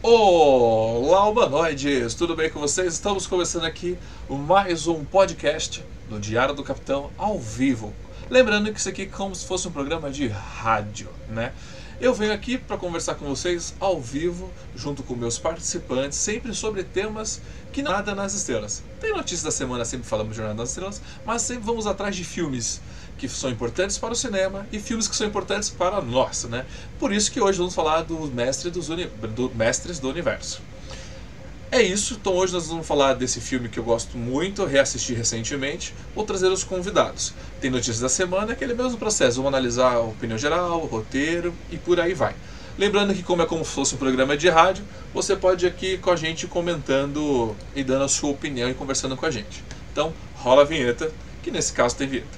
Olá, humanoides! Tudo bem com vocês? Estamos começando aqui mais um podcast do Diário do Capitão ao vivo. Lembrando que isso aqui é como se fosse um programa de rádio, né? Eu venho aqui para conversar com vocês ao vivo, junto com meus participantes, sempre sobre temas que nada nas estrelas. Tem notícias da semana, sempre falamos de Jornada nas Estrelas, mas sempre vamos atrás de filmes que são importantes para o cinema e filmes que são importantes para nós, né? Por isso que hoje vamos falar do mestre dos uni... do mestres do universo. É isso, então hoje nós vamos falar desse filme que eu gosto muito, reassisti recentemente, vou trazer os convidados. Tem notícias da semana, aquele mesmo processo, vamos analisar a opinião geral, o roteiro e por aí vai. Lembrando que como é como se fosse um programa de rádio, você pode ir aqui com a gente comentando e dando a sua opinião e conversando com a gente. Então, rola a vinheta, que nesse caso tem vinheta.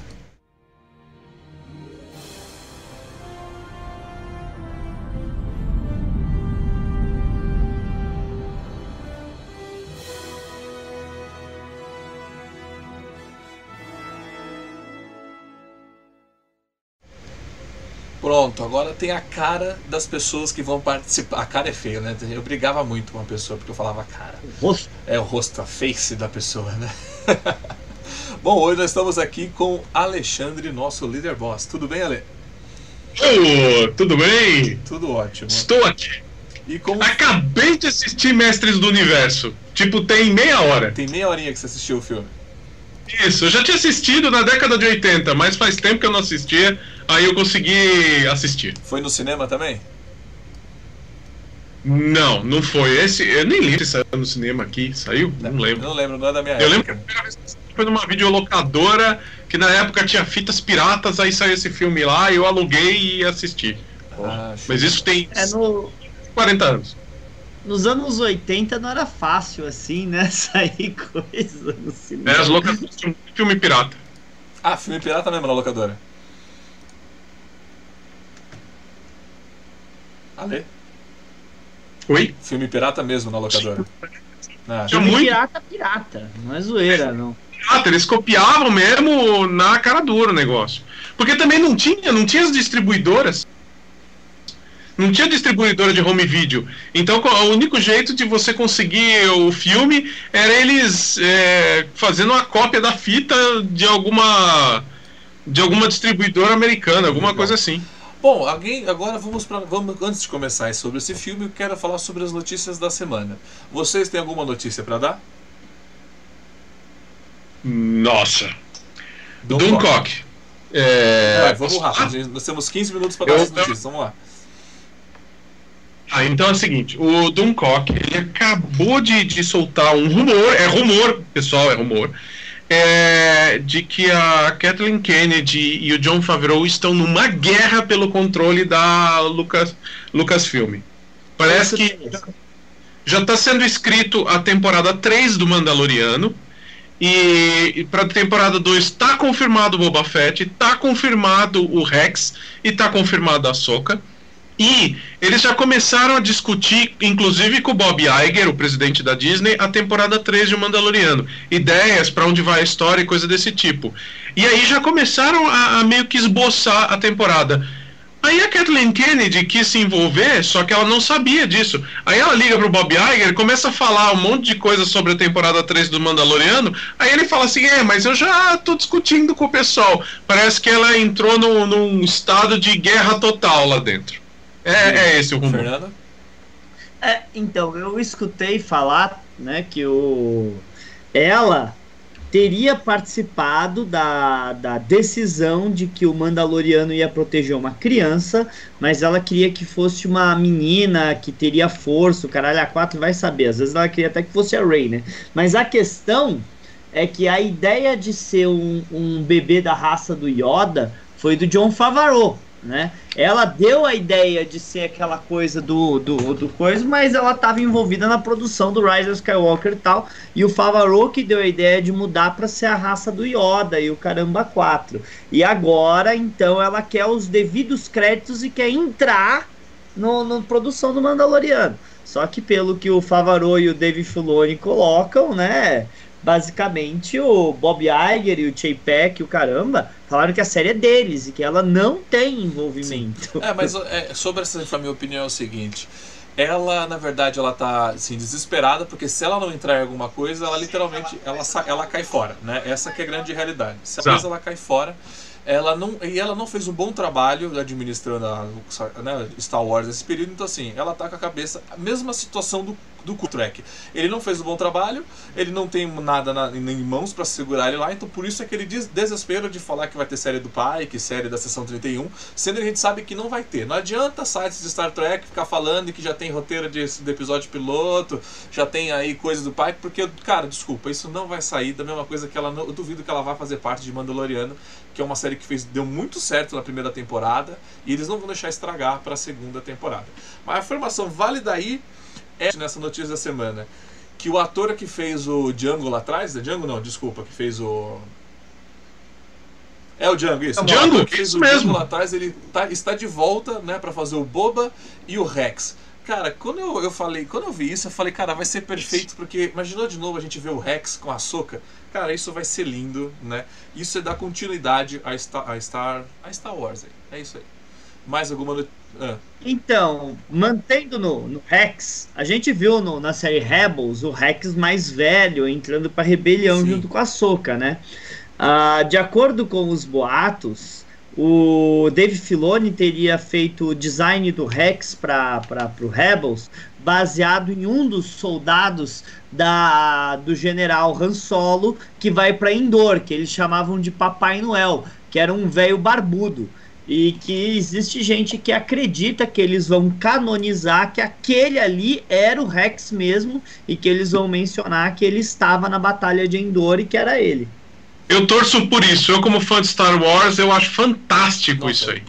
Pronto, agora tem a cara das pessoas que vão participar. A cara é feia, né? Eu brigava muito com uma pessoa porque eu falava cara. O rosto? É o rosto, a face da pessoa, né? Bom, hoje nós estamos aqui com Alexandre, nosso líder boss. Tudo bem, Ale? Oh, tudo bem? Tudo ótimo. Estou aqui. E como... Acabei de assistir Mestres do Universo. Tipo, tem meia hora. Tem meia horinha que você assistiu o filme. Isso, eu já tinha assistido na década de 80, mas faz tempo que eu não assistia, aí eu consegui assistir. Foi no cinema também? Não, não foi. Esse, eu nem lembro se saiu no cinema aqui. Saiu? Não, não lembro. Não lembro, não é da minha eu época. lembro que a primeira vez que eu assisti foi numa videolocadora, que na época tinha fitas piratas, aí saiu esse filme lá, eu aluguei e assisti. Ah, Mas isso tem É no, 40 anos. nos anos 80 não era fácil assim, né? Sair coisa no cinema. É, as locadoras tinham filme pirata. Ah, filme pirata mesmo na locadora. Ale? Oi? Filme pirata mesmo na locadora. Ah, muito pirata, pirata. Não é zoeira, não. pirata, eles copiavam mesmo na cara dura o negócio. Porque também não tinha, não tinha as distribuidoras. Não tinha distribuidora de home video. Então o único jeito de você conseguir o filme era eles é, fazendo uma cópia da fita de alguma de alguma distribuidora americana, alguma Legal. coisa assim. Bom, alguém agora vamos para vamos antes de começar sobre esse filme, eu quero falar sobre as notícias da semana. Vocês têm alguma notícia para dar? Nossa. Dunkirk. É, Vai, vamos rápido. gente, Nós temos 15 minutos para dar Eu- as notícias. Vamos lá. Ah, então é o seguinte, o Duncock, ele acabou de, de soltar um rumor, é rumor, pessoal, é rumor, é, de que a Kathleen Kennedy e o John Favreau estão numa guerra pelo controle da Lucas, Lucasfilm. Parece que já está sendo escrito a temporada 3 do Mandaloriano. E, e para a temporada 2 está confirmado o Boba Fett, está confirmado o Rex e está confirmado a Soca. E eles já começaram a discutir, inclusive com o Bob Iger, o presidente da Disney, a temporada 3 de O Mandaloriano. Ideias para onde vai a história e coisa desse tipo. E aí já começaram a, a meio que esboçar a temporada. Aí a Kathleen Kennedy quis se envolver, só que ela não sabia disso. Aí ela liga pro Bob Iger, começa a falar um monte de coisa sobre a temporada 3 do Mandaloriano. Aí ele fala assim: É, mas eu já tô discutindo com o pessoal. Parece que ela entrou no, num estado de guerra total lá dentro. É, é esse o rumor. Fernanda? É, então, eu escutei falar, né, que o ela teria participado da, da decisão de que o Mandaloriano ia proteger uma criança, mas ela queria que fosse uma menina que teria força, o caralho a quatro vai saber, às vezes ela queria até que fosse a Rey, né? Mas a questão é que a ideia de ser um, um bebê da raça do Yoda foi do John Favreau, né? Ela deu a ideia de ser aquela coisa do, do, do coisa, mas ela estava envolvida na produção do Rise of Skywalker e tal. E o Favreau que deu a ideia de mudar para ser a raça do Yoda e o Caramba 4. E agora, então, ela quer os devidos créditos e quer entrar no, no produção do Mandaloriano. Só que pelo que o Favreau e o Dave Filoni colocam, né? Basicamente o Bob Iger e o Chapek e o caramba falaram que a série é deles e que ela não tem envolvimento. É, mas é, sobre essa, a minha opinião é o seguinte. ela, na verdade, ela tá assim, desesperada, porque se ela não entrar em alguma coisa, ela literalmente ela, ela cai fora, né? Essa que é a grande realidade. Se a coisa ela cai fora, ela não e ela não fez um bom trabalho administrando a, né, Star Wars nesse período, então assim, ela tá com a cabeça a mesma situação do do Trek. Ele não fez um bom trabalho, ele não tem nada na, em mãos para segurar ele lá, então por isso é que ele desespero de falar que vai ter série do Pike, série da Sessão 31, sendo que a gente sabe que não vai ter. Não adianta sites de Star Trek ficar falando que já tem roteiro de, de episódio piloto, já tem aí coisa do Pike, porque, cara, desculpa, isso não vai sair da mesma coisa que ela eu duvido que ela vá fazer parte de Mandaloriano, que é uma série que fez deu muito certo na primeira temporada e eles não vão deixar estragar para a segunda temporada. Mas a informação vale daí é nessa notícia da semana que o ator que fez o Django lá atrás, é Django não, desculpa, que fez o é o Django, isso. Django, que fez o mesmo. Django lá atrás, ele tá, está de volta, né, para fazer o Boba e o Rex. Cara, quando eu, eu falei, quando eu vi isso, eu falei, cara, vai ser perfeito, porque imaginou de novo a gente ver o Rex com a Soca? Cara, isso vai ser lindo, né? Isso é dar continuidade a Star, a Star, a Star Wars aí. É isso aí. Mais alguma ah. Então, mantendo no, no, Rex, a gente viu no, na série Rebels o Rex mais velho entrando para rebelião Sim. junto com a Soca, né? Ah, de acordo com os boatos, o Dave Filoni teria feito o design do Rex para o Rebels baseado em um dos soldados da, do general Han Solo que vai para Endor, que eles chamavam de Papai Noel, que era um velho barbudo e que existe gente que acredita que eles vão canonizar que aquele ali era o Rex mesmo e que eles vão mencionar que ele estava na batalha de Endor e que era ele. Eu torço por isso. Eu como fã de Star Wars, eu acho fantástico Nossa. isso aí.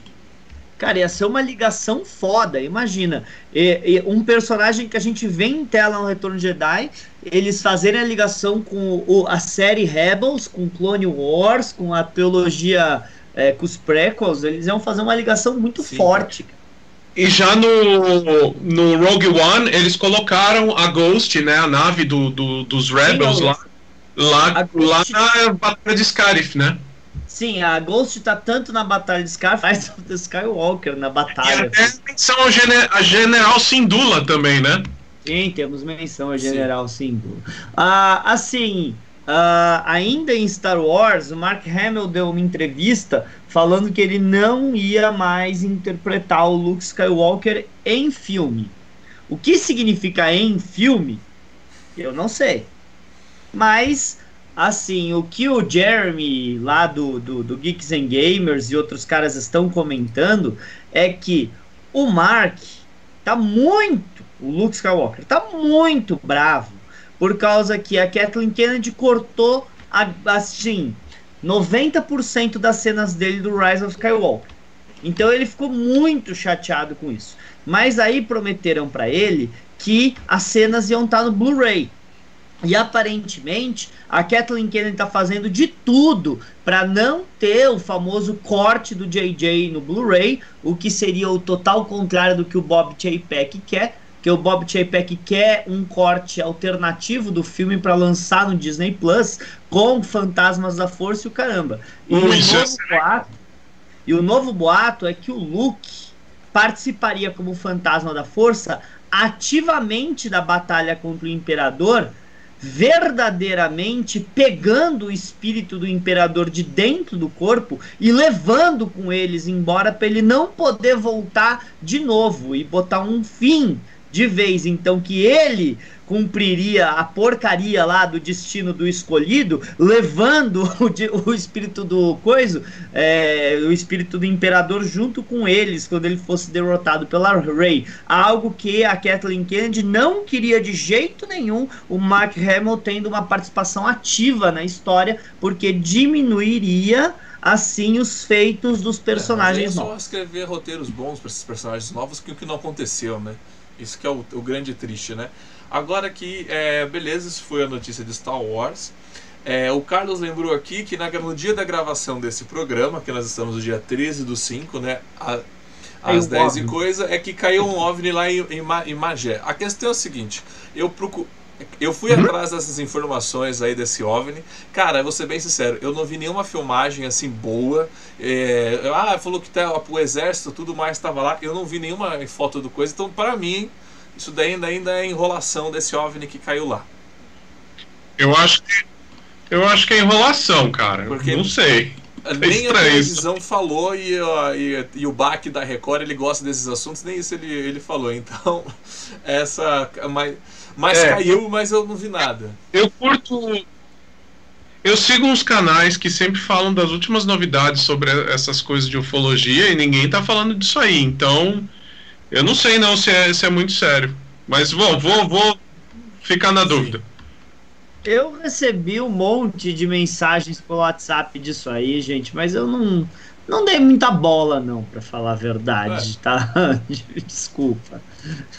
Cara, ia ser uma ligação foda, imagina. E, e um personagem que a gente vê em tela no Retorno de Jedi, eles fazerem a ligação com o, a série Rebels, com Clone Wars, com a teologia é, com os prequels, eles iam fazer uma ligação muito Sim, forte. E já no, no Rogue One, eles colocaram a Ghost, né, a nave do, do dos Rebels Sim, lá, lá, Ghost... lá na Batalha de Scarif, né? Sim, a Ghost tá tanto na Batalha de Scarif, faz o Skywalker na batalha. E até menção a, Gene a General Sindula também, né? Sim, temos menção a General Sim. Sindula. Ah, assim, Uh, ainda em Star Wars, o Mark Hamill deu uma entrevista falando que ele não ia mais interpretar o Luke Skywalker em filme. O que significa em filme? Eu não sei. Mas, assim, o que o Jeremy lá do, do, do Geeks and Gamers e outros caras estão comentando é que o Mark tá muito, o Luke Skywalker tá muito bravo por causa que a Kathleen Kennedy cortou a, assim 90% das cenas dele do Rise of Skywalker. Então ele ficou muito chateado com isso. Mas aí prometeram para ele que as cenas iam estar tá no Blu-ray. E aparentemente a Kathleen Kennedy está fazendo de tudo para não ter o famoso corte do JJ no Blu-ray, o que seria o total contrário do que o Bob Chapek quer, que o Bob Chapek quer um corte alternativo do filme para lançar no Disney Plus com Fantasmas da Força e o caramba. E, o, novo boato, e o novo boato é que o Luke participaria como Fantasma da Força ativamente da batalha contra o Imperador, verdadeiramente pegando o espírito do Imperador de dentro do corpo e levando com eles embora para ele não poder voltar de novo e botar um fim de vez, então, que ele cumpriria a porcaria lá do destino do escolhido, levando o, o espírito do coiso, é, o espírito do imperador junto com eles quando ele fosse derrotado pela Rey. Algo que a Kathleen Kennedy não queria de jeito nenhum o Mark Hamill tendo uma participação ativa na história, porque diminuiria assim os feitos dos personagens é, mas é só escrever roteiros bons para esses personagens novos que o que não aconteceu, né? Isso que é o, o grande triste, né? Agora que, é, beleza, isso foi a notícia de Star Wars. É, o Carlos lembrou aqui que na, no dia da gravação desse programa, que nós estamos no dia 13 do 5, né? A, às 10 e coisa, é que caiu um OVNI lá em, em, em Magé. A questão é o seguinte, eu procuro eu fui atrás dessas informações aí desse OVNI. Cara, vou ser bem sincero, eu não vi nenhuma filmagem assim boa. É, ah, falou que tá, o exército, tudo mais estava lá. Eu não vi nenhuma foto do coisa. Então, para mim, isso daí ainda, ainda é enrolação desse OVNI que caiu lá. Eu acho que. Eu acho que é enrolação, cara. Porque não sei. É nem a televisão isso. falou e, e, e, o Bach da Record ele gosta desses assuntos, nem isso ele, ele falou. Então, essa. Mas, mas é, caiu, mas eu não vi nada. Eu curto. Eu sigo uns canais que sempre falam das últimas novidades sobre essas coisas de ufologia e ninguém tá falando disso aí. Então, eu não sei não se é, se é muito sério. Mas bom, vou, vou ficar na dúvida. Eu recebi um monte de mensagens pelo WhatsApp disso aí, gente, mas eu não, não dei muita bola, não, para falar a verdade, é. tá? Desculpa.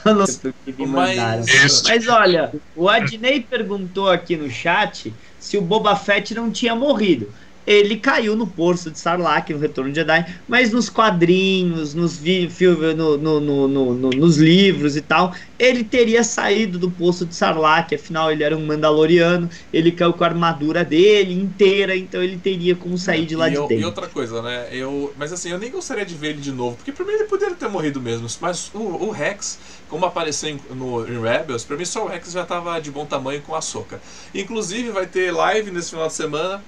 Eu não sei o que me mandaram. Mas... mas olha, o Adnei perguntou aqui no chat se o Boba Fett não tinha morrido ele caiu no poço de Sarlacc no Retorno de Jedi, mas nos quadrinhos, nos no, no, no, nos livros e tal, ele teria saído do poço de Sarlacc, afinal ele era um Mandaloriano, ele caiu com a armadura dele inteira, então ele teria como sair de lá e de eu, dentro. E outra coisa, né? Eu, mas assim, eu nem gostaria de ver ele de novo, porque pra mim ele poderia ter morrido mesmo, mas o, o Rex, como apareceu em, no, em Rebels, pra mim só o Rex já tava de bom tamanho com a Soca. Inclusive vai ter live nesse final de semana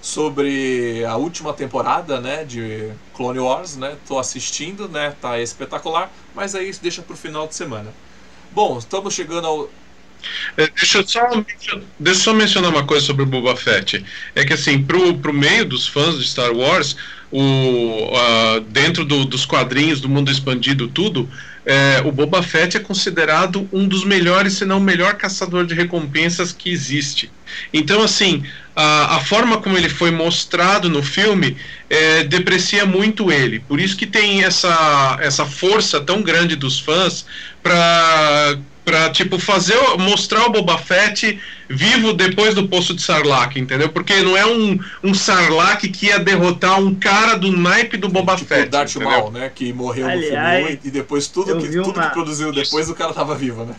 sobre a última temporada, né, de Clone Wars, né? Tô assistindo, né? Tá espetacular, mas aí deixa pro final de semana. Bom, estamos chegando ao é, Deixa eu, só, deixa eu só mencionar uma coisa sobre o Boba Fett. É que assim, pro, pro meio dos fãs de Star Wars, o, uh, dentro do, dos quadrinhos do mundo expandido, tudo, é, o Boba Fett é considerado um dos melhores, se não o melhor caçador de recompensas que existe. Então, assim, a, a forma como ele foi mostrado no filme é, deprecia muito ele. Por isso que tem essa, essa força tão grande dos fãs para para tipo fazer mostrar o Boba Fett vivo depois do poço de Sarlacc, entendeu? Porque não é um, um Sarlacc que ia derrotar um cara do naipe do Boba tipo Fett. O Darth Maul, né, que morreu Aliás, no filme e depois tudo que tudo uma... que produziu depois o cara tava vivo, né?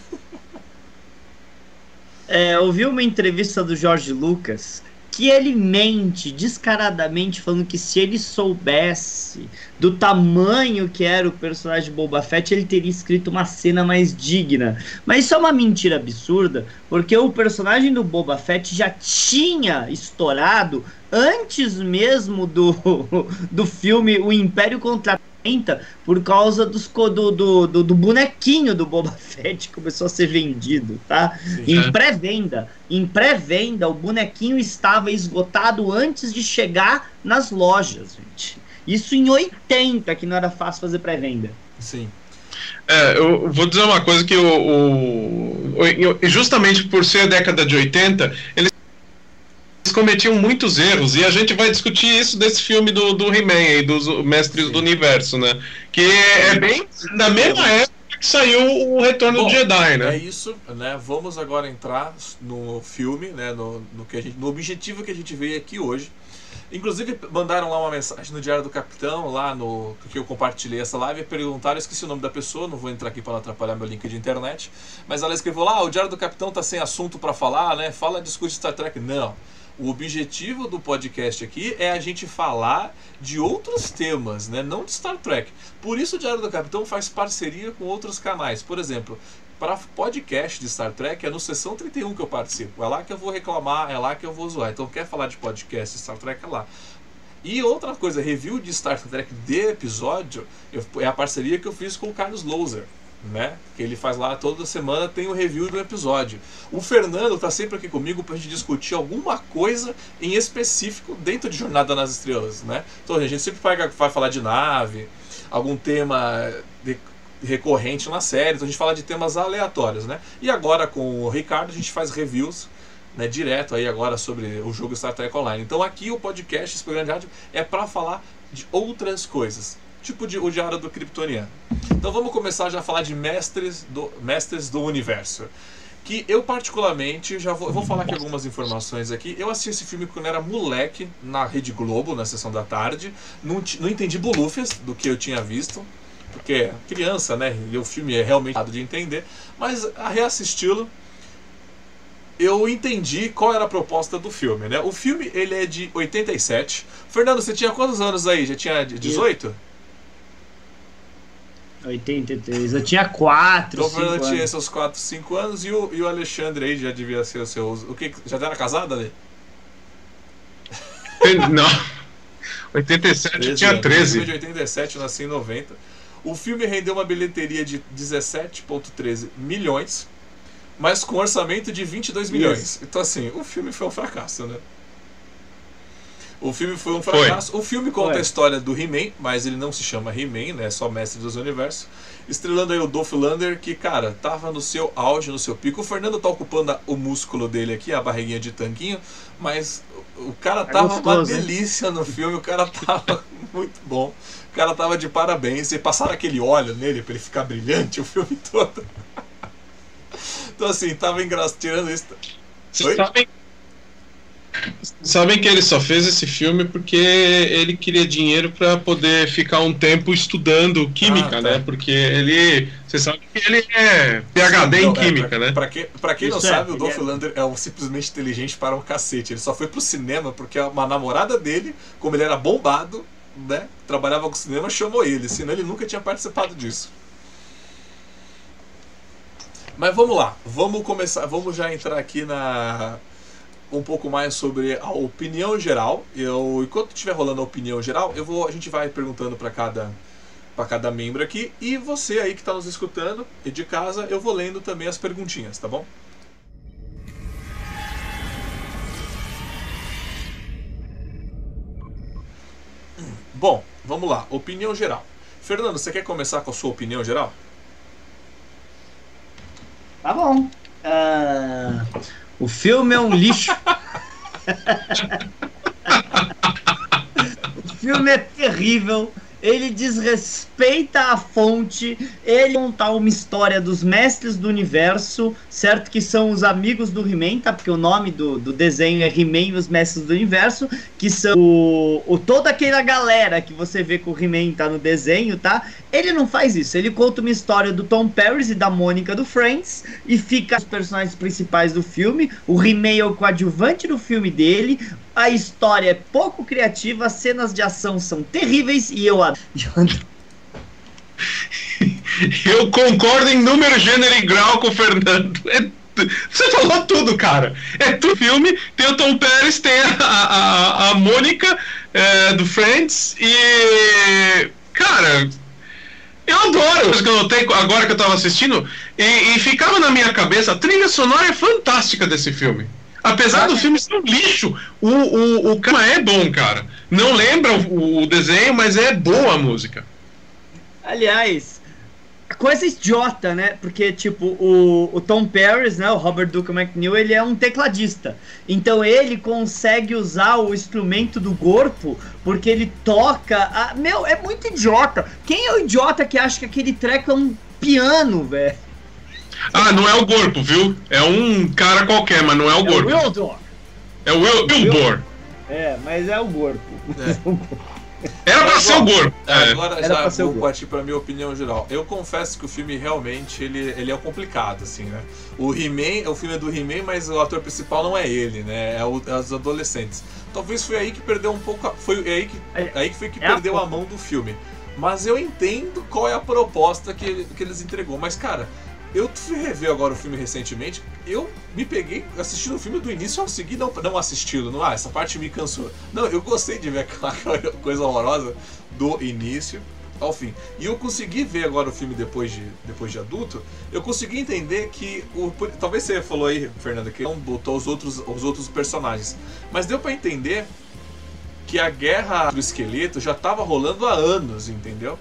É, eu vi uma entrevista do Jorge Lucas que ele mente descaradamente falando que se ele soubesse do tamanho que era o personagem de Boba Fett, ele teria escrito uma cena mais digna. Mas isso é uma mentira absurda, porque o personagem do Boba Fett já tinha estourado antes mesmo do, do filme O Império Contra por causa dos, do, do, do, do, bonequinho do Boba Fett que começou a ser vendido, tá? Sim, em pré-venda. Em pré-venda, o bonequinho estava esgotado antes de chegar nas lojas, gente. Isso em 80, que não era fácil fazer pré-venda. Sim. É, eu vou dizer uma coisa que o, o, justamente por ser a década de 80, eles cometiam muitos erros, e a gente vai discutir isso desse filme do, do He-Man e dos Mestres Sim. do Universo, né? Que é bem na mesma época que saiu o Retorno Bom, do Jedi, né? É isso, né? Vamos agora entrar no filme, né? No, no, que a gente, no objetivo que a gente veio aqui hoje. Inclusive, mandaram lá uma mensagem no Diário do Capitão, lá no que eu compartilhei essa live, e perguntaram, esqueci o nome da pessoa, não vou entrar aqui para não atrapalhar meu link de internet, mas ela escreveu lá, ah, o Diário do Capitão tá sem assunto para falar, né? Fala discurso de Star Trek. Não. O objetivo do podcast aqui é a gente falar de outros temas, né? não de Star Trek. Por isso o Diário do Capitão faz parceria com outros canais. Por exemplo, para podcast de Star Trek é no Sessão 31 que eu participo. É lá que eu vou reclamar, é lá que eu vou zoar. Então quer falar de podcast de Star Trek é lá. E outra coisa, review de Star Trek de episódio eu, é a parceria que eu fiz com o Carlos Louser né? Que ele faz lá toda semana tem o um review do episódio. O Fernando tá sempre aqui comigo pra gente discutir alguma coisa em específico dentro de Jornada nas Estrelas, né? Então a gente sempre vai, vai falar de nave, algum tema de, recorrente na série, então a gente fala de temas aleatórios, né? E agora com o Ricardo a gente faz reviews né, direto aí agora sobre o jogo Star Trek Online. Então aqui o podcast, esse programa de rádio, é para falar de outras coisas tipo de, o Diário do Kryptoniano. Então vamos começar já a falar de mestres do, mestres do universo. Que eu particularmente, já vou, vou falar aqui algumas informações aqui. Eu assisti esse filme quando era moleque, na Rede Globo, na sessão da tarde. Não, não entendi bolufas do que eu tinha visto, porque criança, né? E o filme é realmente de entender. Mas a reassisti-lo, eu entendi qual era a proposta do filme, né? O filme ele é de 87. Fernando, você tinha quantos anos aí? Já tinha 18? 83. Eu tinha 4, Então o 5 Fernando tinha anos. seus 4, 5 anos e o, e o Alexandre aí já devia ser o seu. O que? Já era casado ali? Não. 87 eu tinha anos. O filme 13. de 87, eu nasci em 90. O filme rendeu uma bilheteria de 17,13 milhões, mas com orçamento de 22 milhões. Então, assim, o filme foi um fracasso, né? O filme foi um Foi. fracasso. O filme conta Foi. a história do He-Man, mas ele não se chama He-Man, né? É só Mestre dos Universos. Estrelando aí o Dolph Lander, que, cara, tava no seu auge, no seu pico. O Fernando tá ocupando a- o músculo dele aqui, a barriguinha de tanquinho, mas o cara tava uma gostoso, hein? delícia no filme, o cara tava muito bom. O cara tava de parabéns. E passaram aquele óleo nele pra ele ficar brilhante o filme todo. Então, assim, tava engraçado. Tirando isso. Vocês sabem, sabem que ele só fez esse filme porque ele queria dinheiro pra poder ficar um tempo estudando química, Ah, tá. né? Porque ele. Vocês sabem que ele é PhD Não, em é, química, pra, né? Pra, quem, pra quem não Isso é, sabe, o ele Dolph é- Lander é um simplesmente inteligente para um cacete. Ele só foi pro cinema porque uma namorada dele, como ele era bombado, né? Trabalhava com cinema, chamou ele. Senão ele nunca tinha participado disso. Mas vamos lá, vamos começar, vamos já entrar aqui na um pouco mais sobre a opinião geral. Eu, enquanto estiver rolando a opinião geral, eu vou, a gente vai perguntando para cada para cada membro aqui e você aí que está nos escutando e de casa, eu vou lendo também as perguntinhas, tá bom? Bom, vamos lá, opinião geral. Fernando, você quer começar com a sua opinião geral? Tá bom. Ah, o filme é um lixo. o filme é terrível. Ele desrespeita a fonte. Ele conta uma história dos mestres do universo, certo? Que são os amigos do He-Man, tá? Porque o nome do, do desenho é He-Man e os mestres do universo, que são o, o- toda aquela galera que você vê que o He-Man tá no desenho, tá? Ele não faz isso. Ele conta uma história do Tom Paris e da Mônica do Friends e fica os personagens principais do filme. O He-Man é o coadjuvante do filme dele. A história é pouco criativa, as cenas de ação são terríveis e eu adoro. Eu concordo em número, gênero e grau com o Fernando. É você falou tudo, cara. É tu filme, tem o Tom Pérez, tem a, a, a Mônica é, do Friends e. Cara, eu adoro que eu notei agora que eu tava assistindo e, e ficava na minha cabeça. A trilha sonora é fantástica desse filme. Apesar do filme ser um lixo, o, o, o cara é bom, cara. Não lembra o, o desenho, mas é boa a música. Aliás, coisa idiota, né? Porque, tipo, o, o Tom Paris, né? O Robert Duke McNeil, ele é um tecladista. Então ele consegue usar o instrumento do corpo porque ele toca. a- Meu, é muito idiota. Quem é o idiota que acha que aquele treco é um piano, velho? Ah, não é o corpo, viu? É um cara qualquer, mas não é o É o corpo. Wildor. É o Will, Wilbur. É, mas é o corpo. Era pra ser o corpo. É. Agora Era já vou partir pra minha opinião geral. Eu confesso que o filme realmente ele, ele é complicado, assim, né? O He-Man, o filme é do He-Man, mas o ator principal não é ele, né? É, o, é os adolescentes. Talvez foi aí que perdeu um pouco. a- Foi aí que, É- aí que foi que é perdeu a mão do filme. Mas eu entendo qual é a proposta que, que eles entregou. Mas, cara, eu fui rever agora o filme recentemente. Eu me peguei assistindo o filme do início ao seguir, não, não assistindo. Não, ah, essa parte me cansou. Não, eu gostei de ver aquela coisa horrorosa do início ao fim. E eu consegui ver agora o filme depois de, depois de adulto. Eu consegui entender que. O, talvez você falou aí, Fernanda, que não botou os outros, os outros personagens. Mas deu pra entender que a guerra do esqueleto já tava rolando há anos, entendeu?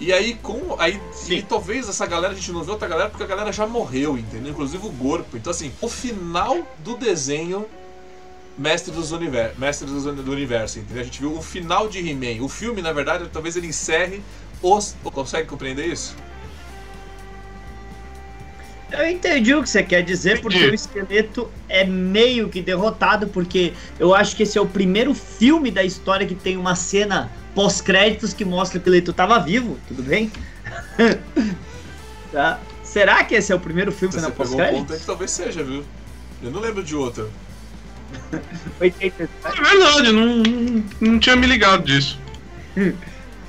E aí, com. Aí, e talvez essa galera, a gente não vê outra galera porque a galera já morreu, entendeu? Inclusive o corpo. Então, assim, o final do desenho Mestre dos Universo, Mestre dos do Universo, entendeu? A gente viu o final de He-Man. O filme, na verdade, talvez ele encerre os. Consegue compreender isso? Eu entendi o que você quer dizer, porque Entendi. o esqueleto é meio que derrotado, porque eu acho que esse é o primeiro filme da história que tem uma cena pós-créditos que mostra que o esqueleto estava vivo, tudo bem? tá? Será que esse é o primeiro filme Você na pegou um pós-créditos? que talvez seja, viu? Eu não lembro de outro. 87. É verdade, não, não, não tinha me ligado disso.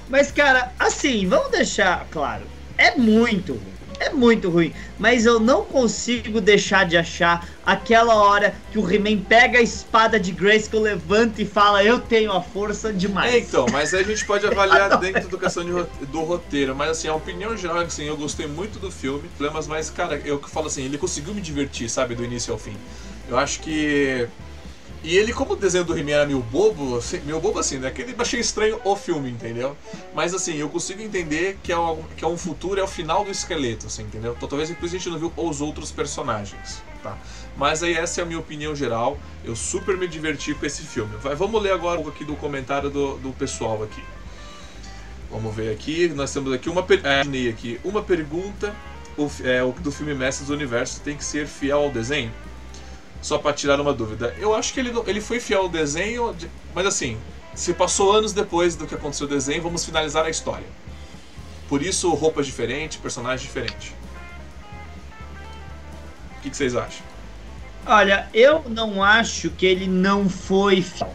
Mas, cara, assim, vamos deixar claro. É muito ruim. É muito ruim. Mas eu não consigo deixar de achar aquela hora que o He-Man pega a espada de Grayskull, levanta e fala: Eu tenho a força demais. É, então, mas aí a gente pode avaliar dentro do questão de, do roteiro. Mas assim, a opinião geral é que assim, eu gostei muito do filme. Problemas, mas, cara, eu que falo assim, ele conseguiu me divertir, sabe, do início ao fim. Eu acho que e ele, como o desenho do He-Man era meio bobo, assim, meio bobo assim, né? Que ele achei estranho o filme, entendeu? Mas assim, eu consigo entender que é, um, que é um futuro, é o final do esqueleto, assim, entendeu? Então talvez inclusive a gente não viu os outros personagens, tá? Mas aí essa é a minha opinião geral. Eu super me diverti com esse filme. Vai, vamos ler agora um aqui do comentário do, do pessoal aqui. Vamos ver aqui. Nós temos aqui uma, é, aqui, uma pergunta. O, é, do filme Mestres do Universo tem que ser fiel ao desenho? Só para tirar uma dúvida. Eu acho que ele, ele foi fiel ao desenho, de, mas assim, se passou anos depois do que aconteceu o desenho, vamos finalizar a história. Por isso, roupas diferentes, personagens diferentes. O que, que, vocês acham? Olha, eu não acho que ele não foi fiel.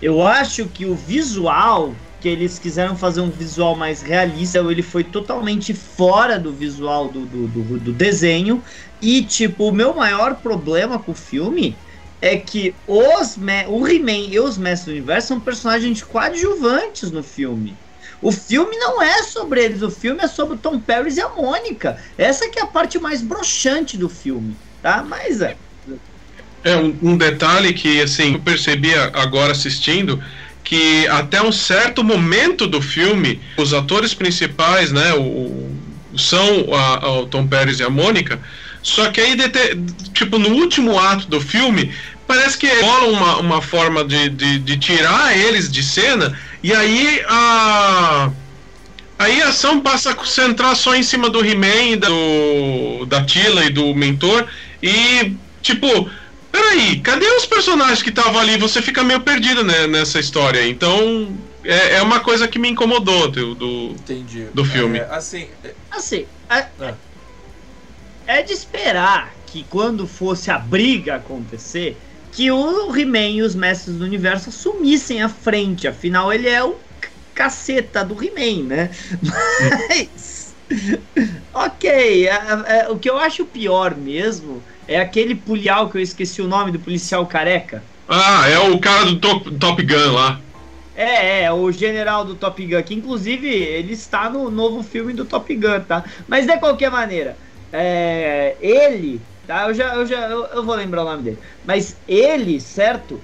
Eu acho que o visual, que eles quiseram fazer um visual mais realista, ele foi totalmente fora do visual do, do, do, do desenho. E, tipo, o meu maior problema com o filme é que os o He-Man e os Mestres do Universo são personagens coadjuvantes no filme. O filme não é sobre eles, o filme é sobre o Tom Paris e a Mônica. Essa que é a parte mais broxante do filme, tá? Mas é. É um, um detalhe que assim eu percebi agora assistindo que até um certo momento do filme os atores principais, né, o, são a, a, o Tom Paris e a Mônica só que aí, tipo, no último ato do filme, parece que rola uma, uma forma de, de, de tirar eles de cena, e aí a. Aí a ação passa a concentrar só em cima do He-Man, do, da Tila e do mentor, e, tipo, peraí, cadê os personagens que estavam ali? Você fica meio perdido né, nessa história. Então, é, é uma coisa que me incomodou do, do, Entendi. do filme. É, assim, é, assim é é de esperar que quando fosse a briga acontecer, que o He-Man e os Mestres do Universo assumissem a frente. Afinal, ele é o caceta do He-Man, né? Mas. ok, é, é, o que eu acho pior mesmo é aquele pulial que eu esqueci o nome do policial careca. Ah, é o cara do Top, top Gun lá. É, é, o general do Top Gun, que inclusive ele está no novo filme do Top Gun, tá? Mas de qualquer maneira, é, ele, tá? Eu já, eu já, eu, eu, vou lembrar o nome dele. Mas ele, certo?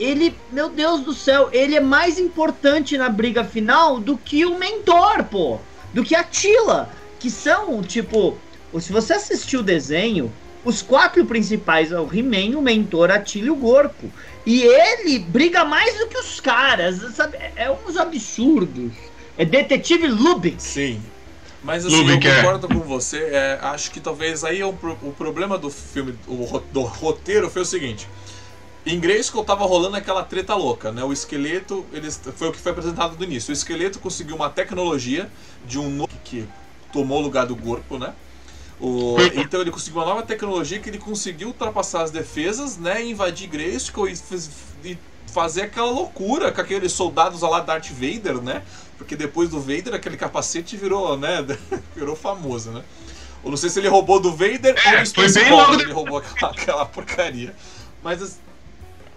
Ele, meu Deus do céu, ele é mais importante na briga final do que o mentor, pô, do que a Tila, que são tipo, se você assistiu o desenho, os quatro principais é o He-Man, o mentor, a Tila e o Gorpo. E ele briga mais do que os caras, sabe? É, é uns absurdos. É detetive Lubik. Sim, mas assim, eu concordo com você. É, acho que talvez aí o, o problema do filme, o, do roteiro foi o seguinte. Em Grayskull tava rolando aquela treta louca, né? O esqueleto, eles, foi o que foi apresentado no início. O esqueleto conseguiu uma tecnologia de um que tomou o lugar do corpo, né? O, então ele conseguiu uma nova tecnologia que ele conseguiu ultrapassar as defesas, né? Invadir Grayskull e, e fazer aquela loucura com aqueles soldados lá Darth Vader, né? Porque depois do Vader, aquele capacete virou, né? virou famoso, né? Eu não sei se ele roubou do Vader é, ou do foi bem logo ele roubou aquela, aquela porcaria. Mas.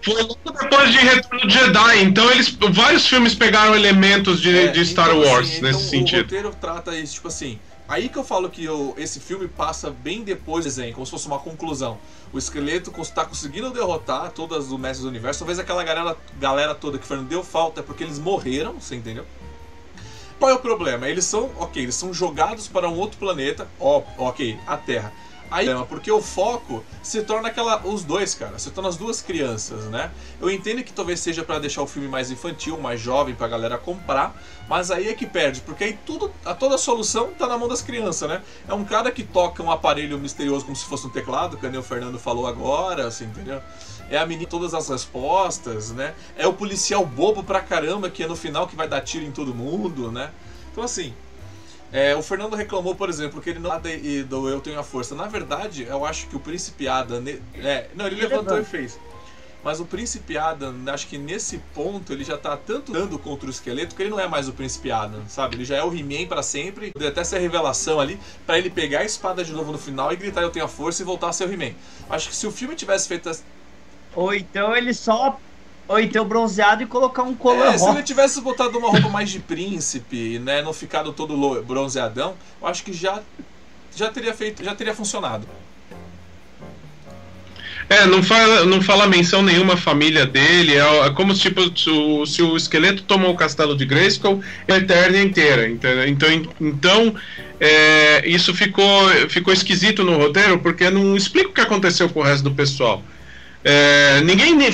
Foi logo depois de Retorno de Jedi, então eles. Vários filmes pegaram elementos de, é, de Star então, Wars assim, nesse então, sentido. O roteiro trata isso, tipo assim. Aí que eu falo que eu, esse filme passa bem depois do desenho, como se fosse uma conclusão. O esqueleto está conseguindo derrotar todas os mestres do universo. Talvez aquela galera, galera toda que foi, deu falta é porque eles morreram, você entendeu? Qual é o problema? Eles são, ok, eles são jogados para um outro planeta, ó, ok, a Terra. Aí, porque o foco se torna aquela os dois, cara, se torna as duas crianças, né? Eu entendo que talvez seja para deixar o filme mais infantil, mais jovem pra galera comprar, mas aí é que perde, porque aí tudo, a toda a solução tá na mão das crianças, né? É um cara que toca um aparelho misterioso como se fosse um teclado, que o Fernando falou agora, assim, entendeu? é a menina todas as respostas, né? É o policial bobo pra caramba que é no final que vai dar tiro em todo mundo, né? Então assim, é, o Fernando reclamou, por exemplo, que ele não e do Eu Tenho a Força. Na verdade, eu acho que o Príncipe Ada, é, não, ele, ele levantou e fez. Mas o Príncipe Adam, acho que nesse ponto ele já tá tanto dando contra o esqueleto que ele não é mais o Príncipe Adam, sabe? Ele já é o He-Man pra sempre. Poderia até ser a revelação ali para ele pegar a espada de novo no final e gritar eu tenho a força e voltar a ser o He-Man. Acho que se o filme tivesse feito. As... Ou então ele só. Ou então bronzeado e colocar um colã é, Se ele tivesse botado uma roupa mais de príncipe, né? Não ficado todo bronzeadão, eu acho que já, já teria feito, já teria funcionado. É, não fala, não fala menção nenhuma família dele. É, é como se, tipo, se o, se o esqueleto tomou o castelo de Grayskull, é a Eternia inteira. Entendeu? Então, então é, isso ficou, ficou esquisito no roteiro, porque não explica o que aconteceu com o resto do pessoal. É, ninguém nem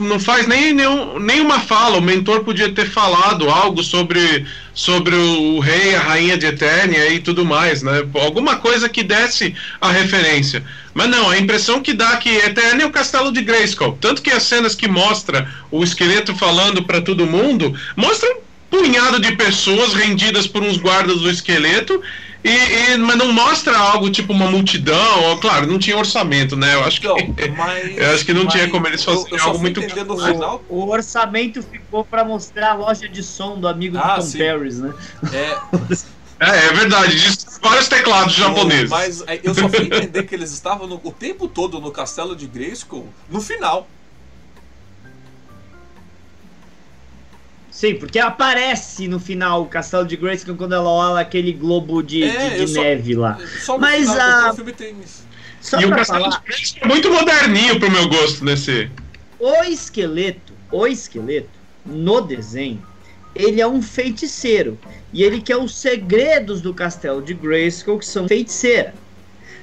não faz nem nenhum, nenhuma fala. O mentor podia ter falado algo sobre, sobre o rei, a rainha de Eternia e tudo mais, né? Alguma coisa que desse a referência. Mas não, a impressão que dá que Eternia é o castelo de Grayskull. Tanto que as cenas que mostra o esqueleto falando para todo mundo mostram um punhado de pessoas rendidas por uns guardas do esqueleto e, e, mas não mostra algo tipo uma multidão, ou, claro, não tinha orçamento, né? Eu acho que, então, mas, eu acho que não tinha como eles fazerem algo muito final. O, o, orçamento ficou para mostrar a loja de som do amigo ah, do Tom Paris, né? É. é, é verdade, vários teclados japoneses. Mas é, eu só fui entender que eles estavam no, o tempo todo no castelo de Grayskull no final. Sim, porque aparece no final o Castelo de Grayskull quando ela olha aquele globo de, é, de, de neve lá. Só Mas final, a... o filme tem isso. Só e o Castelo falar... de Grayskull é muito moderninho pro meu gosto nesse. O esqueleto, o esqueleto, no desenho, ele é um feiticeiro. E ele quer os segredos do Castelo de Grayskull, que são feiticeira.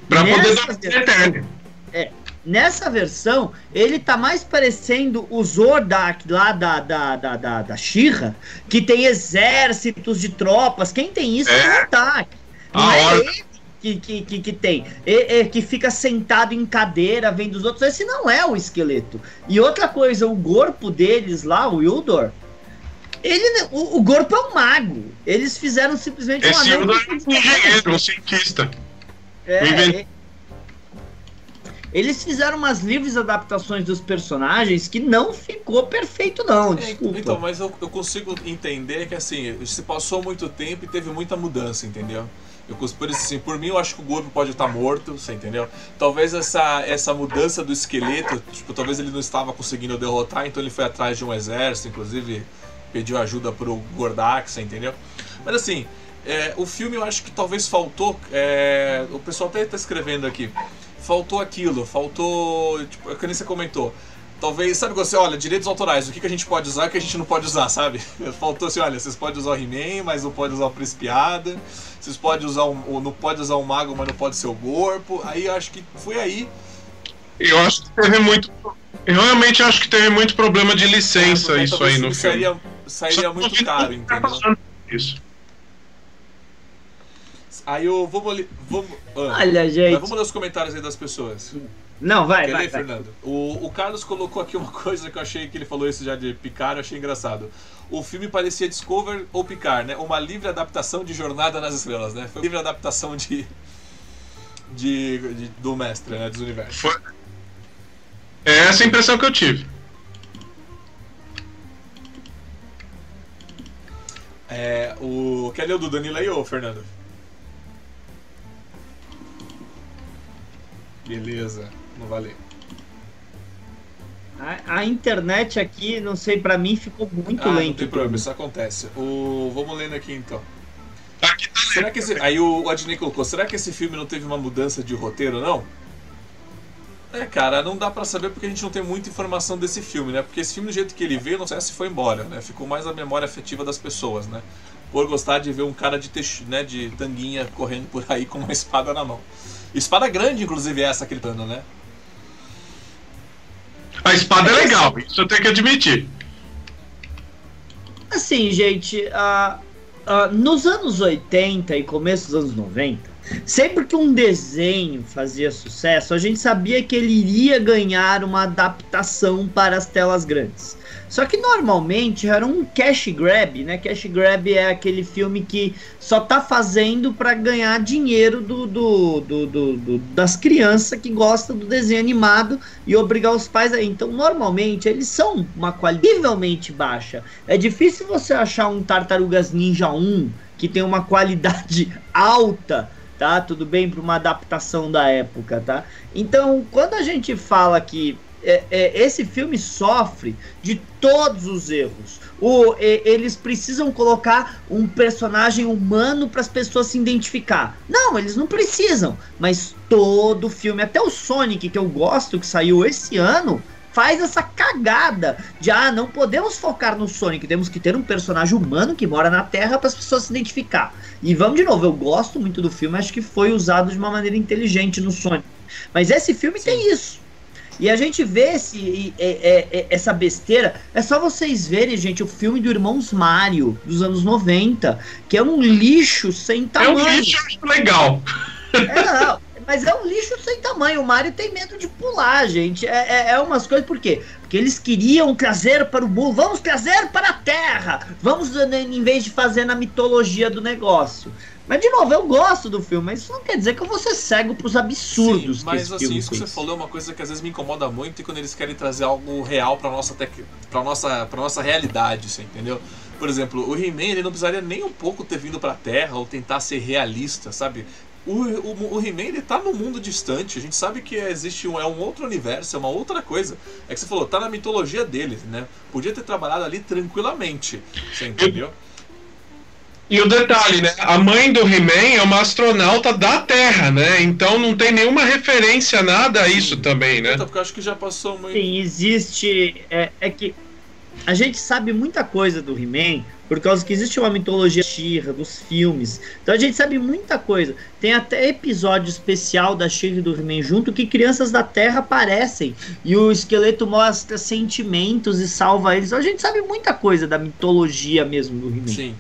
Pra Nessa poder dar eterno. É, Nessa versão, ele tá mais parecendo o Zordak lá da, da, da, da, da Shira, que tem exércitos de tropas. Quem tem isso é, é o ataque. Não a é ele que, que, que, que tem. E, que fica sentado em cadeira, vendo os outros. Esse não é o esqueleto. E outra coisa, o corpo deles lá, o Ildor, ele, o, o corpo é um mago. Eles fizeram simplesmente Esse um Ildor é um engenheiro, um cientista. É, eles fizeram umas livres adaptações dos personagens que não ficou perfeito, não. É, desculpa. então, mas eu, eu consigo entender que assim, se passou muito tempo e teve muita mudança, entendeu? Eu, por isso, assim, por mim, eu acho que o Gorbo pode estar morto, você entendeu? Talvez essa, essa mudança do esqueleto, tipo, talvez ele não estava conseguindo derrotar, então ele foi atrás de um exército, inclusive pediu ajuda pro Gordak, você entendeu? Mas assim, é, o filme eu acho que talvez faltou. É, o pessoal até está escrevendo aqui faltou aquilo, faltou. Tipo, é que nem você comentou. Talvez, sabe você olha, direitos autorais, o que, que a gente pode usar e o que a gente não pode usar, sabe? Faltou assim, olha, vocês podem usar o He-Man, mas não pode usar o Principiada. Vocês podem usar um, não pode usar o Mago, mas não pode ser o Corpo. Aí eu acho que foi aí. Eu acho que teve muito. Eu realmente acho que teve muito problema de licença é, isso aí no sairia, filme. Sairia muito caro, entendeu? Isso. Aí eu vamos. vamos ah, Olha, gente. Vamos ler os comentários aí das pessoas. Não, vai, Quer vai, ler, vai. Fernando? O, o Carlos colocou aqui uma coisa que eu achei que ele falou isso já de Picar, eu achei engraçado. O filme parecia Discover ou Picar, né? Uma livre adaptação de Jornada nas Estrelas, né? Foi uma livre adaptação de, de, de do mestre, né? Dos universos. Foi. É essa a impressão que eu tive. É, o... Quer ler o do Danilo aí, ô Fernando? Beleza, não valeu. A, a, internet aqui, não sei, para mim ficou muito ah, lento. Não tem problema, isso acontece. O, vamos lendo aqui então. Tá será que esse, aí o Adney colocou, será que esse filme não teve uma mudança de roteiro, não? É, cara, não dá para saber porque a gente não tem muita informação desse filme, né? Porque esse filme, do jeito que ele veio, não sei se foi embora, né? Ficou mais a memória afetiva das pessoas, né? Por gostar de ver um cara de, teix... né, de tanguinha correndo por aí com uma espada na mão. Espada grande, inclusive, é essa que ele tá dando, né? A espada é, é legal, isso eu tenho que admitir. Assim, gente, uh, uh, nos anos 80 e começo dos anos 90, Sempre que um desenho fazia sucesso, a gente sabia que ele iria ganhar uma adaptação para as telas grandes. Só que normalmente era um cash grab, né? Cash grab é aquele filme que só tá fazendo para ganhar dinheiro do, do, do, do, das crianças que gostam do desenho animado e obrigar os pais a. Então, normalmente eles são uma qualidade baixa. É difícil você achar um Tartarugas Ninja 1 que tem uma qualidade alta tá? Tudo bem para uma adaptação da época, tá? Então, quando a gente fala que é, é, esse filme sofre de todos os erros. O, eles precisam colocar um personagem humano para as pessoas se identificar. Não, eles não precisam. Mas todo filme, até o Sonic que eu gosto que saiu esse ano, faz essa cagada de ah, não podemos focar no Sonic, temos que ter um personagem humano que mora na Terra para as pessoas se identificar. E vamos de novo, eu gosto muito do filme, acho que foi usado de uma maneira inteligente no Sonic. Mas esse filme Sim. tem isso. E a gente vê esse, é, é, é, essa besteira. É só vocês verem, gente, o filme do Irmãos Mario, dos anos 90, que é um lixo sem tamanho. É um lixo legal. É, não, mas é um lixo sem tamanho. O Mario tem medo de pular, gente. É, é, é umas coisas, por quê? Porque eles queriam trazer para o mundo, vamos trazer para a Terra, vamos, em vez de fazer na mitologia do negócio. Mas, de novo, eu gosto do filme, mas isso não quer dizer que eu vou ser cego pros absurdos Sim, mas, que assim, isso que você falou é uma coisa que às vezes me incomoda muito e quando eles querem trazer algo real pra nossa, tec... pra nossa, pra nossa realidade, você entendeu? Por exemplo, o He-Man ele não precisaria nem um pouco ter vindo pra Terra ou tentar ser realista, sabe? O, o, o He-Man ele tá num mundo distante, a gente sabe que existe um, é um outro universo, é uma outra coisa. É que você falou, tá na mitologia dele, né? Podia ter trabalhado ali tranquilamente, você entendeu? E o detalhe, né? A mãe do He-Man é uma astronauta da Terra, né? Então não tem nenhuma referência nada a isso Sim. também, né? Então, porque eu acho que já passou muito. Sim, existe. É, é que a gente sabe muita coisa do He-Man por causa que existe uma mitologia Shira dos filmes. Então a gente sabe muita coisa. Tem até episódio especial da Shira e do He-Man junto que crianças da Terra aparecem e o esqueleto mostra sentimentos e salva eles. Então a gente sabe muita coisa da mitologia mesmo do He-Man. Sim.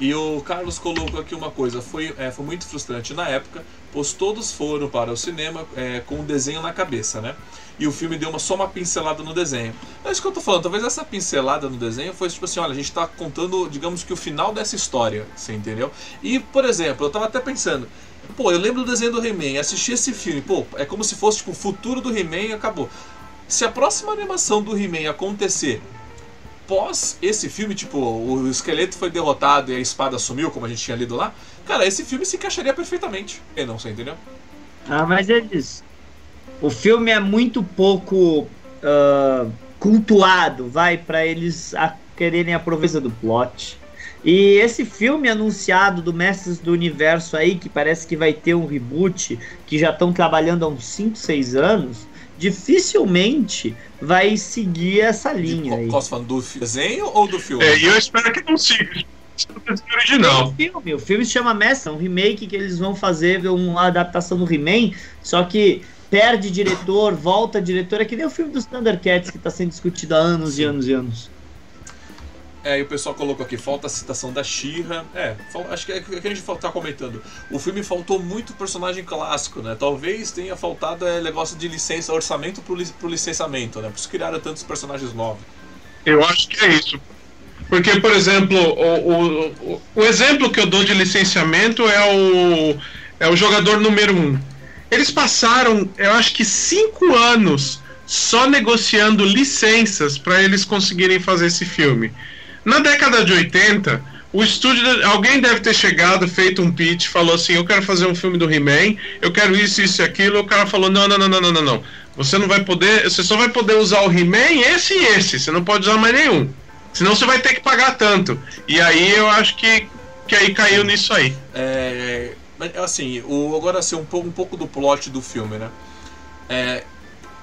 E o Carlos colocou aqui uma coisa, foi, é, foi muito frustrante na época, pois todos foram para o cinema é, com o um desenho na cabeça, né? E o filme deu uma, só uma pincelada no desenho. É isso que eu tô falando, talvez essa pincelada no desenho foi tipo assim, olha, a gente tá contando, digamos que o final dessa história, você entendeu? E, por exemplo, eu tava até pensando, pô, eu lembro do desenho do He-Man, assisti esse filme, pô, é como se fosse tipo o futuro do He-Man e acabou. Se a próxima animação do He-Man acontecer pós esse filme, tipo, o esqueleto foi derrotado e a espada sumiu, como a gente tinha lido lá, cara, esse filme se encaixaria perfeitamente. E não, você entendeu? Ah, mas eles. O filme é muito pouco uh, cultuado, vai, para eles a, quererem a do plot. E esse filme anunciado do Mestres do Universo aí, que parece que vai ter um reboot, que já estão trabalhando há uns 5, 6 anos, dificilmente vai seguir essa linha. De, aí. Posso falar do desenho ou do filme? É, e eu espero que não siga. Original. O filme, o filme se chama Mestre, é um remake que eles vão fazer, uma adaptação do He-Man, só que perde diretor, volta diretor, é que nem o filme dos Thundercats que está sendo discutido há anos Sim. e anos e anos. É, e o pessoal colocou aqui, falta a citação da Shira. É, acho que é o que a gente tá comentando. O filme faltou muito personagem clássico, né? Talvez tenha faltado é, negócio de licença, orçamento pro, pro licenciamento, né? Por isso criaram tantos personagens novos. Eu acho que é isso. Porque, por exemplo, o, o, o, exemplo que eu dou de licenciamento é o, é o jogador número um. Eles passaram, eu acho que cinco anos só negociando licenças para eles conseguirem fazer esse filme. Na década de 80, o estúdio. Alguém deve ter chegado, feito um pitch, falou assim: Eu quero fazer um filme do He-Man, eu quero isso, isso e aquilo. O cara falou: Não, não, não, não, não, não. Você não vai poder. Você só vai poder usar o He-Man, esse e esse. Você não pode usar mais nenhum. Senão você vai ter que pagar tanto. E aí eu acho que, que aí caiu nisso aí. É. Assim, o, agora assim, um pouco, um pouco do plot do filme, né? É,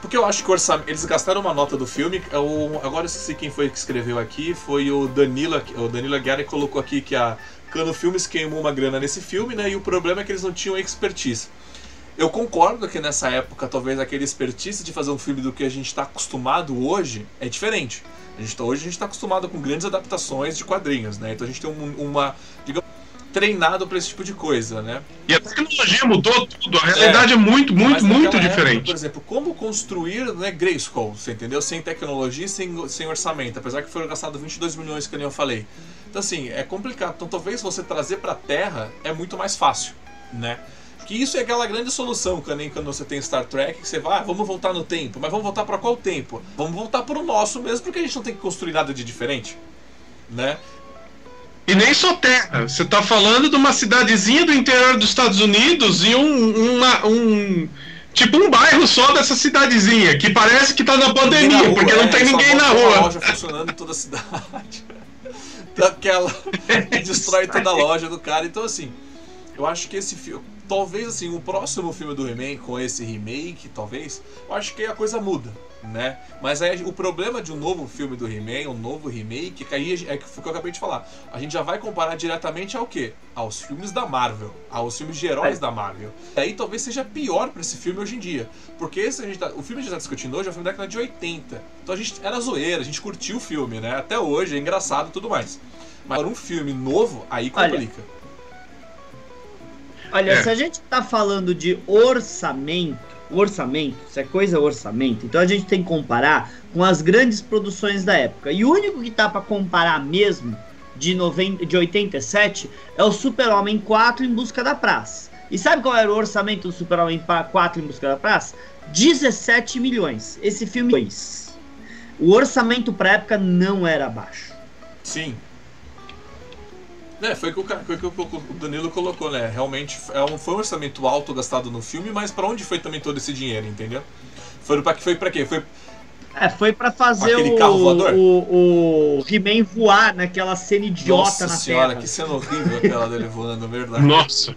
porque eu acho que orçamento. Eles gastaram uma nota do filme. É o, agora eu esqueci quem foi que escreveu aqui. Foi o Danila. O Danila Guerra colocou aqui que a Cano Filmes queimou uma grana nesse filme, né? E o problema é que eles não tinham expertise. Eu concordo que nessa época, talvez aquele expertise de fazer um filme do que a gente está acostumado hoje é diferente. A gente, tá, hoje a gente está acostumado com grandes adaptações de quadrinhos, né? Então a gente tem um, uma. Digamos, treinado para esse tipo de coisa, né? E a tecnologia mudou tudo, a realidade é, é muito, muito, muito diferente. Época, por exemplo, como construir né, Grayskull, você entendeu? Sem tecnologia e sem, sem orçamento, apesar que foram gastados 22 milhões, que nem eu falei. Então, assim, é complicado. Então, talvez você trazer para Terra é muito mais fácil, né? Que isso é aquela grande solução quando, quando você tem Star Trek, que você vai, ah, vamos voltar no tempo, mas vamos voltar para qual tempo? Vamos voltar para o nosso mesmo, porque a gente não tem que construir nada de diferente, né? E nem só terra. Você está falando de uma cidadezinha do interior dos Estados Unidos e um, uma, um tipo um bairro só dessa cidadezinha, que parece que está na pandemia, na rua, porque não é, tem ninguém na rua. Loja funcionando em toda a cidade. Daquela que destrói toda a loja do cara. Então assim, eu acho que esse filme talvez assim, o próximo filme do He-Man com esse remake, talvez, eu acho que a coisa muda, né? Mas aí o problema de um novo filme do He-Man, um novo remake, que aí é que foi o que eu acabei de falar. A gente já vai comparar diretamente ao quê? Aos filmes da Marvel, aos filmes de heróis é. da Marvel. E aí talvez seja pior para esse filme hoje em dia, porque esse a gente tá, o filme que a gente tá discutindo hoje é um filme da década de 80. Então a gente era zoeira, a gente curtiu o filme, né? Até hoje é engraçado e tudo mais. Mas para um filme novo, aí complica. Olha. Olha, é. se a gente tá falando de orçamento, orçamento, se é coisa orçamento, então a gente tem que comparar com as grandes produções da época. E o único que tá para comparar mesmo de, 90, de 87 é o Super-Homem 4 em Busca da Praça. E sabe qual era o orçamento do Super-Homem 4 em Busca da Praça? 17 milhões. Esse filme 2. O orçamento pra época não era baixo. Sim. É, foi o que o, foi que o Danilo colocou, né? Realmente é um, foi um orçamento alto gastado no filme, mas para onde foi também todo esse dinheiro, entendeu? Foi para foi para quê? Foi é, foi para fazer o, o, o He-Man voar naquela cena idiota Nossa na senhora, terra. que cena horrível aquela dele voando, verdade. Nossa.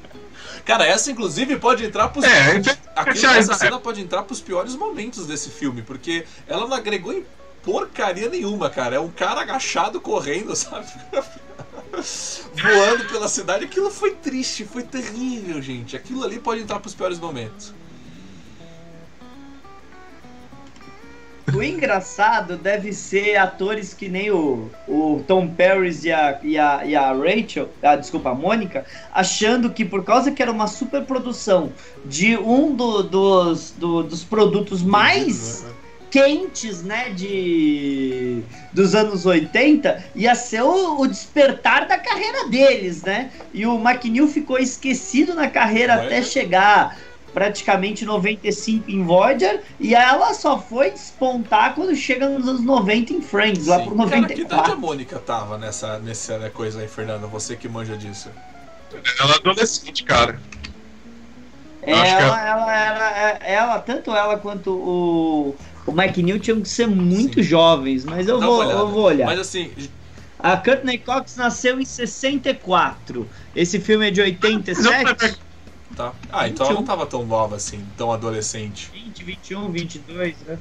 Cara, essa inclusive pode entrar pros. É, aqui, essa cena pode entrar pros piores momentos desse filme, porque ela não agregou em porcaria nenhuma, cara. É um cara agachado correndo, sabe? Voando pela cidade. Aquilo foi triste, foi terrível, gente. Aquilo ali pode entrar para os piores momentos. O engraçado deve ser atores que nem o, o Tom Paris e a, e, a, e a Rachel, a, desculpa, a Mônica, achando que por causa que era uma superprodução de um do, dos, do, dos produtos mais né? Quentes, né, de dos anos 80, ia ser o, o despertar da carreira deles, né? E o McNeil ficou esquecido na carreira até chegar praticamente 95 em Voyager e ela só foi despontar quando chega nos anos 90 em Friends, Sim. lá pro 94. Cara, que idade a Mônica tava nessa, nessa coisa aí, Fernando? Você que manja disso. Ela é adolescente, cara. Ela, ela, ela, ela, ela, tanto ela quanto o, o Mike New tinham que ser muito Sim. jovens, mas eu vou, eu vou olhar. Mas assim. A Courtney Cox nasceu em 64. Esse filme é de 87. Tá. Ah, então 21. ela não tava tão nova assim, tão adolescente. 20, 21, 22, né?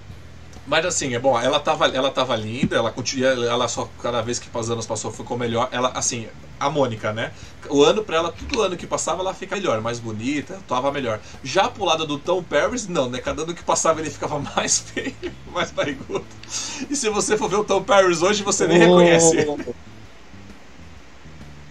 Mas assim, é bom, ela tava, ela tava linda, ela continua, ela só cada vez que os anos passou ficou melhor. Ela, assim, a Mônica, né? O ano pra ela, todo ano que passava, ela fica melhor, mais bonita, tava melhor. Já pro lado do Tom Paris, não, né? Cada ano que passava ele ficava mais feio, mais barrigudo. E se você for ver o Tom Paris hoje, você nem oh. reconhece.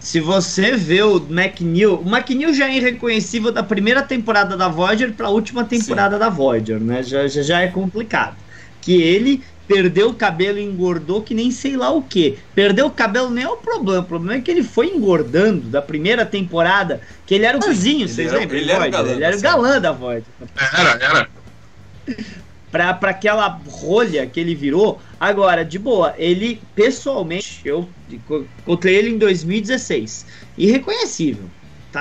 Se você vê o McNeil, o McNeil já é irreconhecível da primeira temporada da Voyager pra última temporada Sim. da Voyager, né? Já, já, já é complicado que ele perdeu o cabelo e engordou que nem sei lá o que. Perdeu o cabelo nem é o problema, o problema é que ele foi engordando da primeira temporada, que ele era o vizinho, vocês lembram? Ele, era o galã, ele era o galã da voz. Era, era. pra, pra aquela rolha que ele virou. Agora, de boa, ele pessoalmente, eu encontrei ele em 2016. Irreconhecível.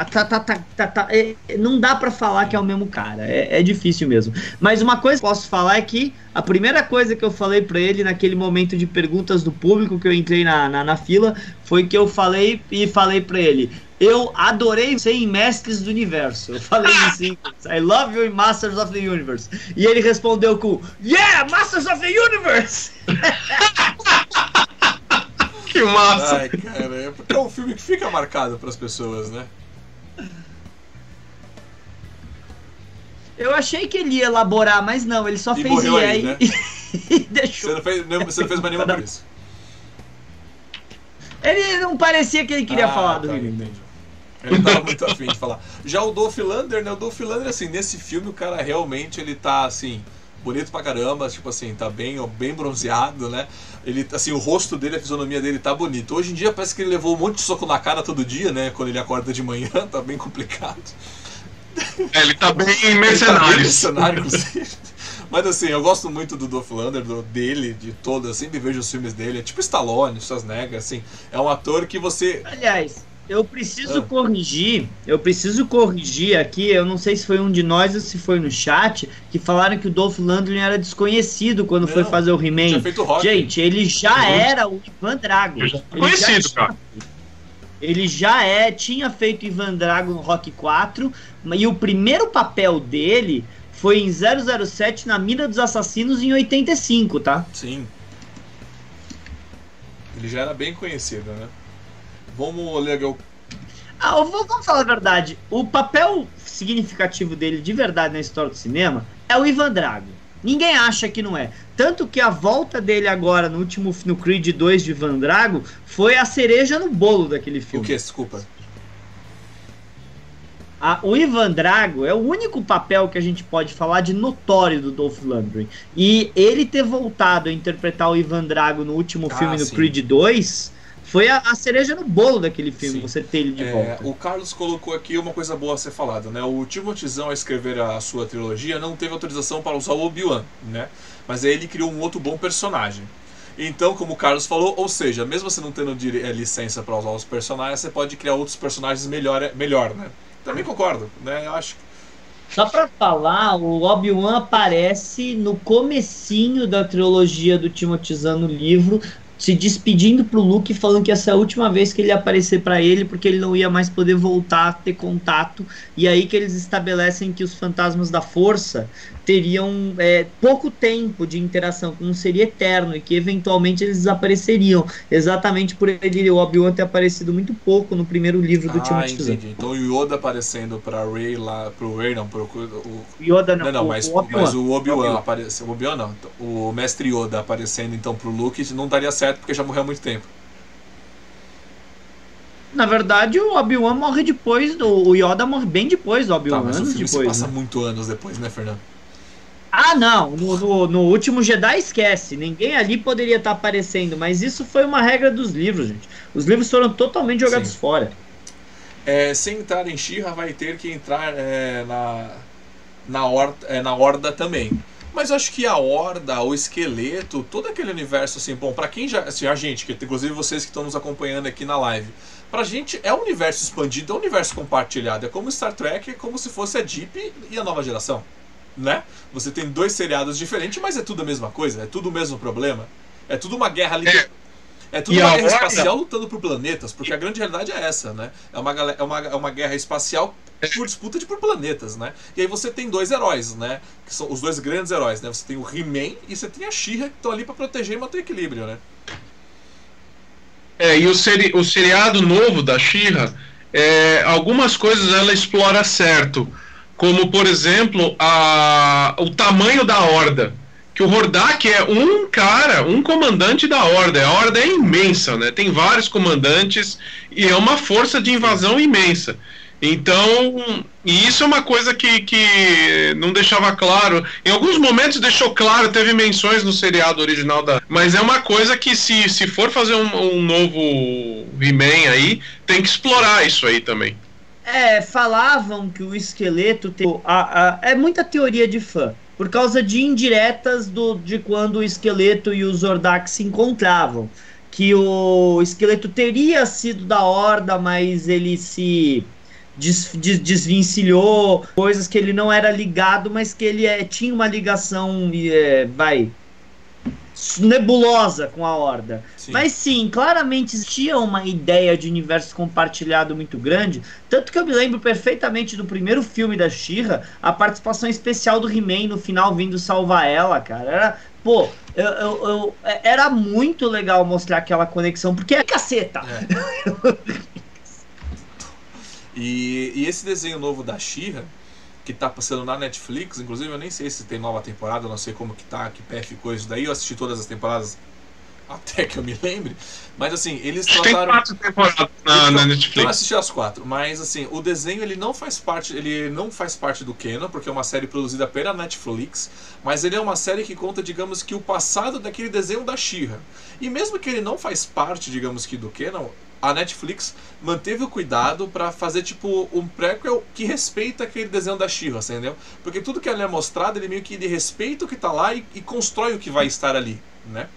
Tá, tá, tá, tá, tá, tá é, não dá para falar que é o mesmo cara. É, é, difícil mesmo. Mas uma coisa que posso falar é que a primeira coisa que eu falei para ele naquele momento de perguntas do público que eu entrei na, na, na fila foi que eu falei e falei para ele. Eu adorei você em Mestres do Universo. Eu falei assim, I love you in Masters of the Universe. E ele respondeu com Yeah, Masters of the Universe! que massa! Ai, cara, é porque é um filme que fica marcado para as pessoas, né? Eu achei que ele ia elaborar, mas não, ele só e fez e aí, né? e deixou. Você não fez, não, você não fez mais nenhuma por isso. Ele não parecia que ele queria ah, falar do tá, Entendi. Ele tava muito afim de falar. Já o Dolph Lander, né? O Dolph Lander, assim, nesse filme o cara realmente ele tá assim bonito pra caramba, tipo assim, tá bem, bem bronzeado, né? Ele, assim, o rosto dele, a fisionomia dele tá bonito. Hoje em dia parece que ele levou um monte de soco na cara todo dia, né? Quando ele acorda de manhã, tá bem complicado. É, ele tá bem mercenário. Tá bem mercenário, inclusive. Mas assim, eu gosto muito do Dolph Lander, do, dele, de todo, eu sempre vejo os filmes dele. É tipo Stallone, Schwarzenegger, assim. É um ator que você. Aliás, eu preciso ah. corrigir, eu preciso corrigir aqui, eu não sei se foi um de nós ou se foi no chat, que falaram que o Dolph Lundgren era desconhecido quando não, foi fazer o He-Man. Gente, ele já uhum. era o Ivan Drago. Conhecido, já cara. Ele já é, tinha feito Ivan Drago no Rock 4, e o primeiro papel dele foi em 007 na Mina dos Assassinos em 85, tá? Sim. Ele já era bem conhecido, né? Vamos ler o. Ah, vamos falar a verdade. O papel significativo dele de verdade na história do cinema é o Ivan Drago. Ninguém acha que não é. Tanto que a volta dele agora no último no Creed 2 de Ivan Drago foi a cereja no bolo daquele filme. O que? Desculpa. A, o Ivan Drago é o único papel que a gente pode falar de notório do Dolph Lundgren. E ele ter voltado a interpretar o Ivan Drago no último ah, filme, no sim. Creed 2, foi a, a, cereja no bolo daquele filme, Sim. você ter ele de é, volta. O Carlos colocou aqui uma coisa boa a ser falada, né? O Timothezão, a escrever a sua trilogia, não teve autorização para usar o Obi-Wan, né? Mas aí ele criou um outro bom personagem. Então, como o Carlos falou, ou seja, mesmo você não tendo é, licença para usar os personagens, você pode criar outros personagens melhor, melhor né? Também concordo, né? Eu acho só pra falar, o Obi-Wan aparece no comecinho da trilogia do Timothy Zahn no livro, se despedindo pro Luke, falando que essa é a última vez que ele ia aparecer para ele, porque ele não ia mais poder voltar a ter contato. E aí que eles estabelecem que os fantasmas da força teriam é, pouco tempo de interação, que não seria eterno, e que eventualmente eles desapareceriam. Exatamente por ele, o Obi-Wan ter aparecido muito pouco no primeiro livro do ah, Timothy entendi. Então o Yoda aparecendo pra Rey lá, pro Rey não, pro o, Yoda não, não, não o, mas, o Obi mas o Obi-Wan apareceu, o Obi-Wan não, o mestre Yoda aparecendo então pro Luke não daria certo porque já morreu há muito tempo. Na verdade, o Obi-Wan morre depois do. O Yoda morre bem depois do tá, Obi-Wan. Tá, mas o filme depois, se passa né? muito anos depois, né, Fernando? Ah, não. No, no, no, último Jedi esquece. Ninguém ali poderia estar tá aparecendo. Mas isso foi uma regra dos livros, gente. Os livros foram totalmente jogados Sim. fora. É, sem entrar em Shira, vai ter que entrar é, na, na, horda, é, na Horda também. Mas eu acho que a Horda, o esqueleto, todo aquele universo, assim, bom, para quem já. Assim, a gente, que inclusive vocês que estão nos acompanhando aqui na live. Pra gente é um universo expandido, é um universo compartilhado. É como Star Trek, é como se fosse a Deep e a nova geração né? Você tem dois seriados diferentes, mas é tudo a mesma coisa, é tudo o mesmo problema. É tudo uma guerra ali. É. É tudo e uma guerra espacial lutando por planetas, porque a grande realidade é essa, né? É uma, é uma, é uma guerra espacial por disputa de por planetas, né? E aí você tem dois heróis, né? Que são os dois grandes heróis, né? Você tem o He-Man e você tem a She-Ra que estão ali para proteger e manter o equilíbrio, né? É, e o, seri o seriado novo da She-Ra, é, algumas coisas ela explora certo como por exemplo a, o tamanho da horda. Que o Hordak é um cara, um comandante da horda. A horda é imensa, né? Tem vários comandantes e é uma força de invasão imensa. Então, e isso é uma coisa que, que não deixava claro. Em alguns momentos deixou claro, teve menções no seriado original da. Mas é uma coisa que, se, se for fazer um, um novo He-Man aí, tem que explorar isso aí também. É, falavam que o esqueleto tem. A, a, é muita teoria de fã. Por causa de indiretas do, de quando o esqueleto e o Zordak se encontravam. Que o esqueleto teria sido da horda, mas ele se des, des, desvencilhou. Coisas que ele não era ligado, mas que ele é, tinha uma ligação. É, vai nebulosa com a Horda. Sim. Mas sim, claramente existia uma ideia de universo compartilhado muito grande. Tanto que eu me lembro perfeitamente do primeiro filme da Shira, a participação especial do He-Man no final vindo salvar ela, cara. Era, pô, eu, eu, eu, era muito legal mostrar aquela conexão, porque é caceta. É. e, e esse desenho novo da Shira que tá passando na Netflix, inclusive eu nem sei se tem nova temporada, eu não sei como que tá, que pé ficou isso daí, eu assisti todas as temporadas até que eu me lembre. Mas assim, eles Tem trataram. quatro temporadas na, Então, na Eu Netflix. assisti as quatro, mas assim, o desenho ele não faz parte, ele não faz parte do canon, porque é uma série produzida pela Netflix, mas ele é uma série que conta, digamos que o passado daquele desenho da She-Ra. E mesmo que ele não faz parte, digamos que do canon, a Netflix manteve o cuidado pra fazer tipo um prequel que respeita aquele desenho da She-Ra, entendeu? Porque tudo que ele é mostrado, ele meio que ele respeita o que tá lá e, e constrói o que vai estar ali, né?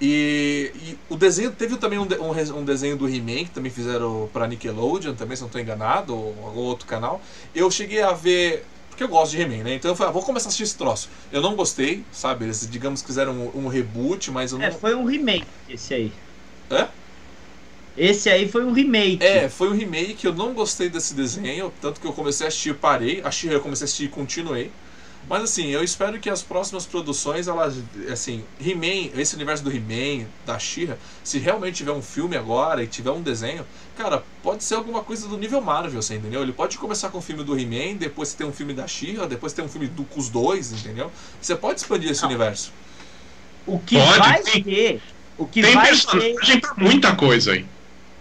E, e o desenho teve também um, um um desenho do He-Man que também fizeram pra Nickelodeon, também se não estou enganado, ou algum outro canal. Eu cheguei a ver. Porque eu gosto de He-Man, né? Então eu falei, ah, vou começar a assistir esse troço. Eu não gostei, sabe? Eles, digamos que fizeram um, um reboot, mas eu não. É, foi um remake esse aí. Hã? Esse aí foi um remake. É, foi um remake, eu não gostei desse desenho, tanto que eu comecei a assistir e parei. A She-Ra eu comecei a assistir e continuei. Mas assim, eu espero que as próximas produções, elas, assim, He-Man, esse universo do He-Man, da She-Ra, se realmente tiver um filme agora e tiver um desenho, cara, pode ser alguma coisa do nível Marvel, você entendeu? Ele pode começar com o filme do He-Man, depois ter um filme da She-Ra, depois ter um filme do, com os dois, entendeu? Você pode expandir esse Não. universo. O que Pode, vai tem- ter. O que Tem vai ter. personagem pra muita coisa aí.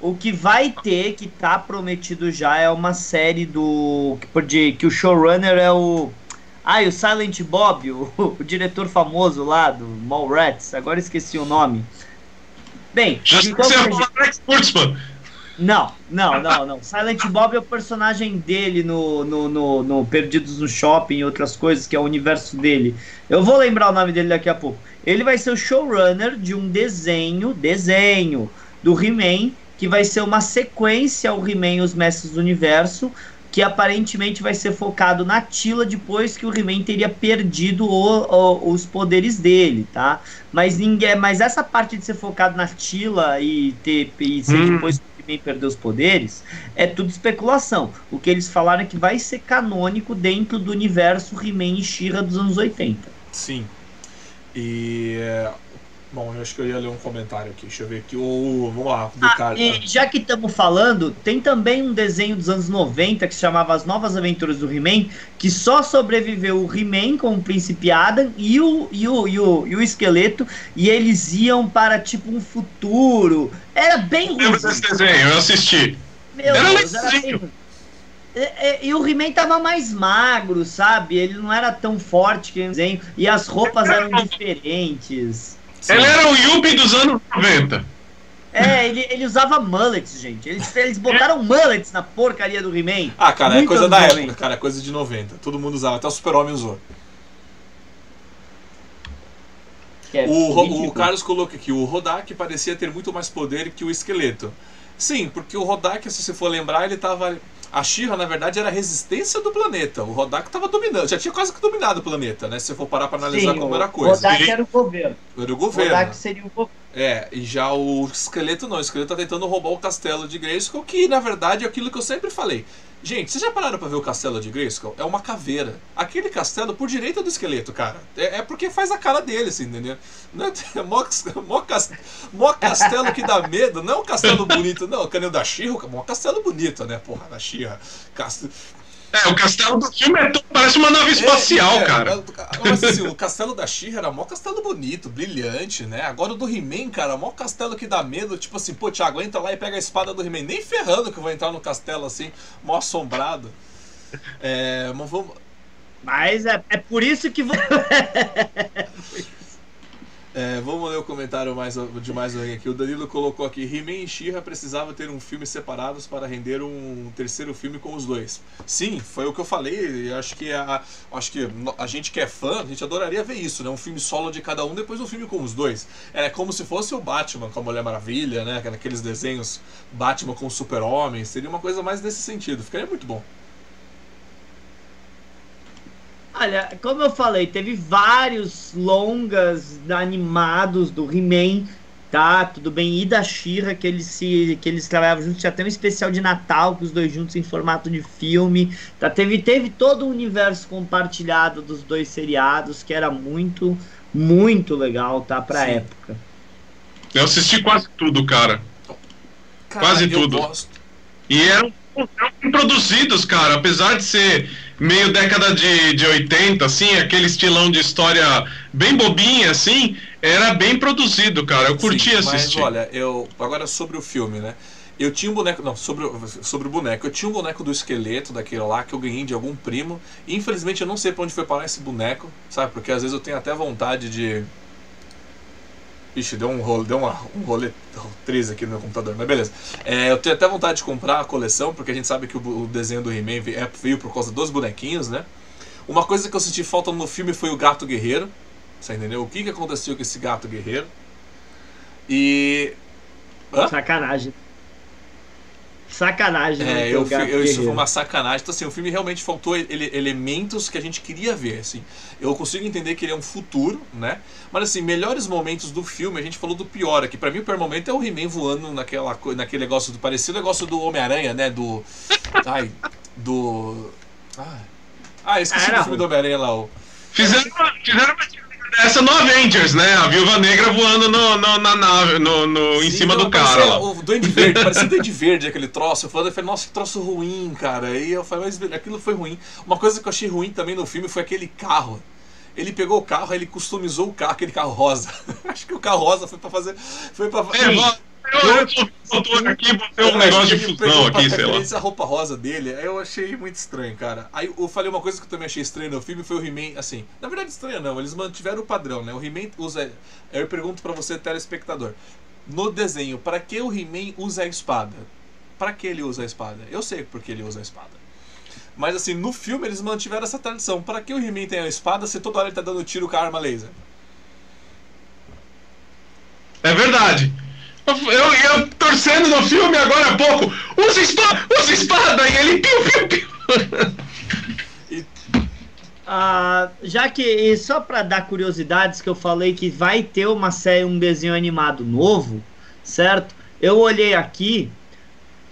O que vai ter, que tá prometido já, é uma série do. que- De, que o showrunner é o. Ah, e o Silent Bob, o, o diretor famoso lá do Mallrats, agora esqueci o nome. Bem, Já Alex Kurtzman. Não, não, não, não. Silent Bob é o personagem dele no, no, no, no Perdidos no Shopping e outras coisas, que é o universo dele. Eu vou lembrar o nome dele daqui a pouco. Ele vai ser o showrunner de um desenho, desenho, do He-Man, que vai ser uma sequência ao He-Man e os Mestres do Universo, que aparentemente vai ser focado na Tila depois que o He-Man teria perdido o- o- os poderes dele, tá? Mas ninguém, mas essa parte de ser focado na Tila e ter e ser Hum. depois que o He-Man perdeu os poderes é tudo especulação. O que eles falaram é que vai ser canônico dentro do universo He-Man e She-Ra dos anos 80. Sim. E. é, Bom, eu acho que eu ia ler um comentário aqui. Deixa eu ver aqui. O, vamos lá, do Ah, cara. e já que estamos falando, tem também um desenho dos anos 90 que se chamava As Novas Aventuras do He-Man, que só sobreviveu o He-Man com o Príncipe Adam e o, e, o, e, o, e o esqueleto, e eles iam para tipo um futuro. Era bem ruim. desse desenho, eu assisti. Meu Era Deus, era bem ruim. E, e- e o He-Man tava mais magro, sabe? Ele não era tão forte que o desenho. E as roupas eram diferentes. Sim. Ele era o Yuppie dos anos 90. É, ele, ele usava mullets, gente. Eles, eles botaram mullets na porcaria do He-Man. Ah, cara, é Muito coisa anos da 90. época, cara, é coisa de 90. Todo mundo usava, até o Super-Homem usou. Que é O, o. Carlos colocou aqui, o Rodak parecia ter muito mais poder que o esqueleto. Sim, porque o Rodak, se você for lembrar, ele tava. A Shira, na verdade, era a resistência do planeta. O Rodak tava dominando, já tinha quase que dominado o planeta, né? Se você for parar pra analisar Sim, como o era a coisa. Rodak Ele- era o governo. Era o O governo. Rodak seria o governo. É, e já o esqueleto não. O esqueleto tá tentando roubar o castelo de Grayskull, que na verdade é aquilo que eu sempre falei. Gente, vocês já pararam pra ver o castelo de Grayskull? É uma caveira. Aquele castelo por direita do esqueleto, cara. É, é porque faz a cara dele, assim, entendeu? Não é, mó, mó, cas- mó castelo que dá medo, não é um castelo bonito, não. O canil da Shira, mó castelo bonito, né? Porra, da Shira. Cast... É, o castelo do filme é todo- parece uma nave espacial, É, é, cara. Mas assim, o castelo da She era mó castelo bonito, brilhante, né? Agora o do He-Man, cara, mó castelo que dá medo. Tipo assim, pô, Thiago, entra lá e pega a espada do He-Man. Nem ferrando que eu vou entrar no castelo assim, mó assombrado. É, mas vamos. Mas é, é por isso que. É, vamos ler o comentário mais, de mais alguém aqui. O Danilo colocou aqui: He-Man e She-Ra precisavam ter um filme separados para render um terceiro filme com os dois. Sim, foi o que eu falei. Acho que a, acho que a gente que é fã, a gente adoraria ver isso, né? Um filme solo de cada um, depois um filme com os dois. É como se fosse o Batman com a Mulher Maravilha, né? Aqueles desenhos Batman com o Super-Homem. Seria uma coisa mais nesse sentido. Ficaria muito bom. Olha, como eu falei, teve vários longas animados do He-Man, tá? Tudo bem. E da She-Ra, que eles se que eles trabalhavam juntos. Tinha até um especial de Natal com os dois juntos em formato de filme. Tá? Teve, teve todo o universo compartilhado dos dois seriados, que era muito, muito legal, tá? Pra Sim. época. Eu assisti quase tudo, cara. Cara, Quase eu tudo. gosto. E eram, eram produzidos, cara. Apesar de ser meio década de, de 80, assim, aquele estilão de história bem bobinha, assim, era bem produzido, cara. Eu curti Sim, assistir. Mas olha, eu. Agora sobre o filme, né? Eu tinha um boneco. Não, sobre, o- sobre o boneco. Eu tinha um boneco do esqueleto daquele lá que eu ganhei de algum primo. E, infelizmente eu não sei pra onde foi parar esse boneco, sabe? Porque às vezes eu tenho até vontade de. Ixi, deu um rolê, deu uma, um rolê 13 aqui no meu computador, mas beleza. É, eu tenho até vontade de comprar a coleção, porque a gente sabe que o, o desenho do He-Man é- veio por causa dos bonequinhos, né? Uma coisa que eu senti falta no filme foi o gato guerreiro. Você entendeu? O que, que aconteceu com esse gato guerreiro? E. Hã? Sacanagem. Sacanagem. não É, eu, eu- isso foi uma sacanagem. Então, assim, o filme realmente faltou ele- elementos que a gente queria ver, assim. Eu consigo entender que ele é um futuro, né? Mas, assim, melhores momentos do filme, a gente falou do pior aqui. Pra mim, o pior momento é o He-Man voando naquela, naquele negócio do... Parecia o negócio do Homem-Aranha, né? Do... Ai, do... Ai. Ah, esqueci Era do filme do Homem-Aranha lá, o... Fizeram uma, fizeram uma dessa no Avengers, né? A Viúva Negra voando no, no- na nave, no, no- em Sim, cima não, do cara lá. O Duende Verde, parecia o Duende Verde aquele troço. Eu falei, nossa, que troço ruim, cara. E eu falei, mas aquilo foi ruim. Uma coisa que eu achei ruim também no filme foi aquele carro. Ele pegou o carro, ele customizou o carro, aquele carro rosa. Acho que o carro rosa foi pra fazer. Foi pra É, eu, eu sou doutor aqui, botei um negócio de fusão aqui, sei lá. referência a roupa rosa dele, eu achei muito estranho, cara. Aí eu falei uma coisa que eu também achei estranha no filme, foi o He-Man, assim, na verdade estranha não, eles mantiveram o padrão, né? O He-Man usa, eu pergunto pra você, telespectador, no desenho, pra que o He-Man usa a espada? Pra que ele usa a espada? Eu sei porque ele usa a espada. Mas assim, no filme eles mantiveram essa tradição. Pra que o He-Man tem a espada se toda hora ele tá dando tiro com a arma laser? É verdade. Eu, eu ia torcendo no filme agora há pouco. Usa espada, usa espada! E ele piu, piu, piu. Ah, já que, só pra dar curiosidades, que eu falei que vai ter uma série, um desenho animado novo, certo? Eu olhei aqui,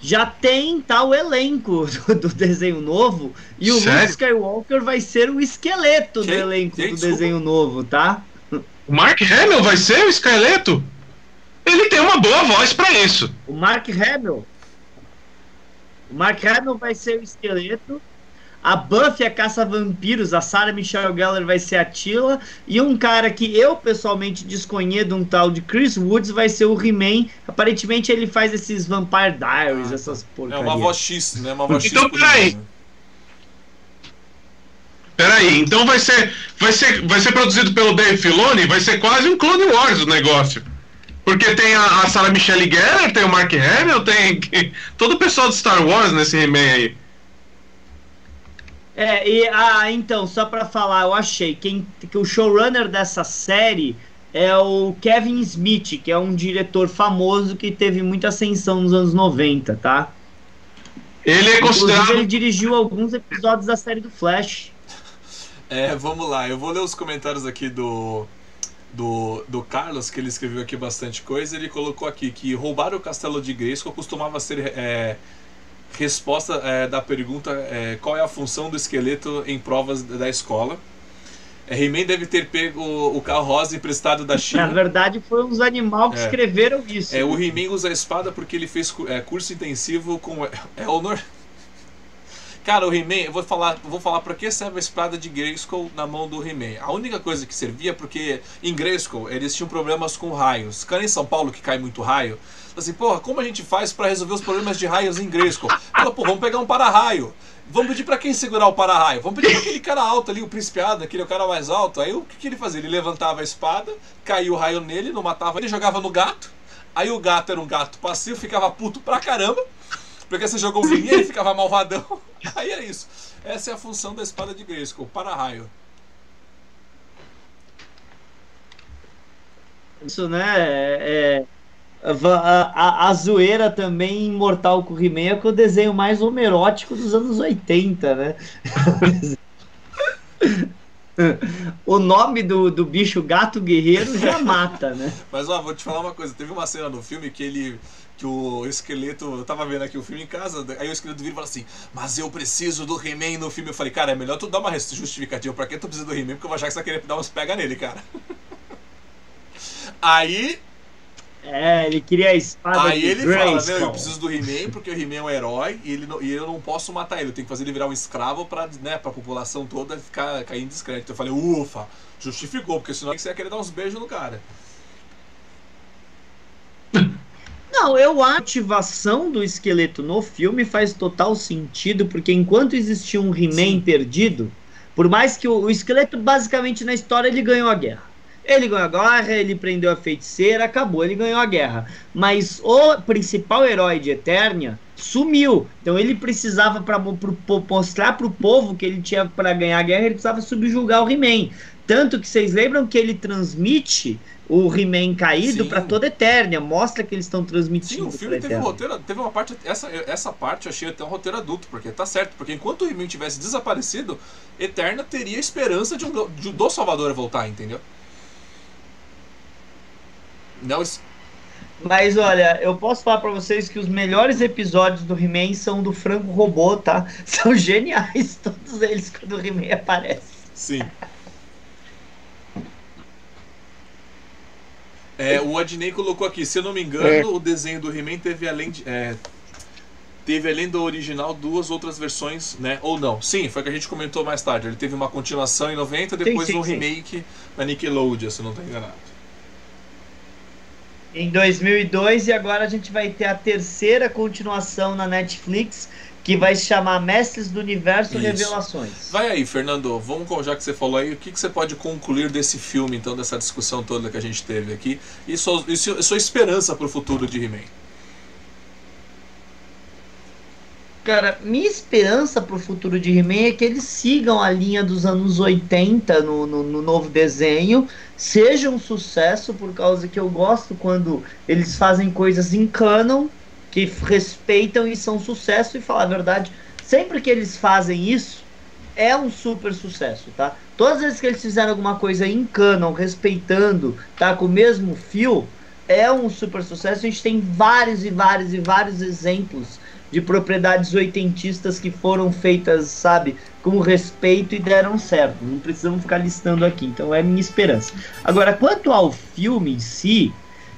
já tem tal elenco do, do desenho novo, e o Luke Sério? Skywalker vai ser o esqueleto do Quem? elenco Quem? do Desculpa. desenho novo, tá? O Mark Hamill vai ser o esqueleto? Ele tem uma boa voz pra isso. O Mark Hamill. O Mark Hamill vai ser o esqueleto. A Buffy, a caça-vampiros, a Sarah Michelle Gellar vai ser a Tila. E um cara que eu pessoalmente desconheço, um tal de Chris Woods, vai ser o He-Man. Aparentemente ele faz esses Vampire Diaries, Ah, essas é porcarias. uma voz X, né? Uma voz X. Então, por peraí. Né? Peraí, então vai ser, vai ser, vai ser produzido pelo Dave Filoni, vai ser quase um Clone Wars o negócio. Porque tem a, a Sarah Michelle Gellar, tem o Mark Hamill, tem todo o pessoal de Star Wars nesse He-Man aí. É, e ah, então, só pra falar, eu achei quem, que o showrunner dessa série é o Kevin Smith, que é um diretor famoso que teve muita ascensão nos anos 90, tá? Ele é Inclusive, considerado. ele dirigiu alguns episódios da série do Flash. É, vamos lá, eu vou ler os comentários aqui do, do, do Carlos, que ele escreveu aqui bastante coisa. Ele colocou aqui que roubar o castelo de Grayskull costumava ser é, resposta é, da pergunta é, qual é a função do esqueleto em provas da escola. É, He-Man deve ter pego o, carro rosa emprestado da Na China. verdade, foi uns animais que É. escreveram isso. É, o He-Man usa a espada porque ele fez é, curso intensivo com Elnor. Cara, o He-Man, eu vou falar, vou falar pra que serve a espada de Grayskull na mão do He-Man. A única coisa que servia é porque em Grayskull eles tinham problemas com raios. Cara, em São Paulo que cai muito raio, assim, porra, como a gente faz pra resolver os problemas de raios em Grayskull? Fala, pô, vamos pegar um para-raio. Vamos pedir pra quem segurar o para-raio? Vamos pedir pra aquele cara alto ali, o príncipe Adam, aquele é cara mais alto. Aí o que, que ele fazia? Ele levantava a espada, caiu o raio nele, não matava ele, jogava no gato. Aí o gato era um gato passivo, ficava puto pra caramba. Porque você jogou o vinho ele ficava malvadão. Aí é isso. Essa é a função da espada de Grayskull, para-raio. Isso, né? É, é, a, a, a zoeira também em Mortal que é o desenho mais homerótico dos anos 80, né? o nome do, do bicho gato guerreiro já mata, né? Mas ó, vou te falar uma coisa, teve uma cena no filme que ele. Que o esqueleto. Eu tava vendo aqui o filme em casa, aí o esqueleto vira e fala assim, mas eu preciso do He-Man no filme. Eu falei, cara, é melhor tu dar uma justificativa pra que tu precisa do He-Man, porque eu vou achar que você vai querer dar umas pega nele, cara. Aí. É, ele queria a espada Aí de ele fala, Grayskull. não, eu preciso do He-Man porque o He-Man é um herói e, ele não- e eu não posso matar ele, eu tenho que fazer ele virar um escravo pra, né, pra população toda ficar cair em descrédito. Eu falei, ufa, justificou, porque senão você ia querer dar uns beijos no cara. Não, eu a ativação do esqueleto no filme faz total sentido, porque enquanto existia um He-Man perdido, por mais que o, o esqueleto basicamente na história ele ganhou a guerra. Ele ganhou a guerra, ele prendeu a feiticeira, acabou, ele ganhou a guerra. Mas o principal herói de Eternia sumiu. Então ele precisava para mostrar pro povo que ele tinha para ganhar a guerra, ele precisava subjugar o He-Man. Tanto que vocês lembram que ele transmite o He-Man caído Sim. para toda Eternia, mostra que eles estão Sim, transmitindo o filme teve um roteiro, teve uma parte, essa, essa parte eu achei até um roteiro adulto, porque tá certo, porque enquanto o He-Man tivesse desaparecido, Eterna teria esperança de um, de, do Salvador voltar, entendeu? Não, Mas olha, eu posso falar pra vocês que os melhores episódios do He-Man são do Franco Robô, tá? São geniais todos eles quando o He-Man aparece. sim. É, o Adnei colocou aqui, se eu não me engano, É. o desenho do He-Man teve além de. é, teve além do original duas outras versões, né? Ou não? Sim, foi o que a gente comentou mais tarde. Ele teve uma continuação em 90, depois sim, um sim. remake na Nickelodeon, se eu não estou enganado. Em 2002 e agora a gente vai ter a terceira continuação na Netflix que vai se chamar Mestres do Universo Isso. Revelações. Vai aí, Fernando, vamos, com- já que você falou aí, o que, que você pode concluir desse filme, então, dessa discussão toda que a gente teve aqui, e sua, e sua, sua esperança pro futuro de He-Man? Cara, minha esperança pro futuro de He-Man é que eles sigam a linha dos anos 80 no, no, no novo desenho, seja um sucesso, por causa que eu gosto quando eles fazem coisas em canon, que respeitam e são sucesso, e falar a verdade, sempre que eles fazem isso, é um super sucesso, tá? Todas as vezes que eles fizeram alguma coisa em canon, respeitando, tá? Com o mesmo fio, é um super sucesso. A gente tem vários e vários e vários exemplos de propriedades oitentistas que foram feitas, sabe, com respeito e deram certo. Não precisamos ficar listando aqui, então é minha esperança. Agora, quanto ao filme em si,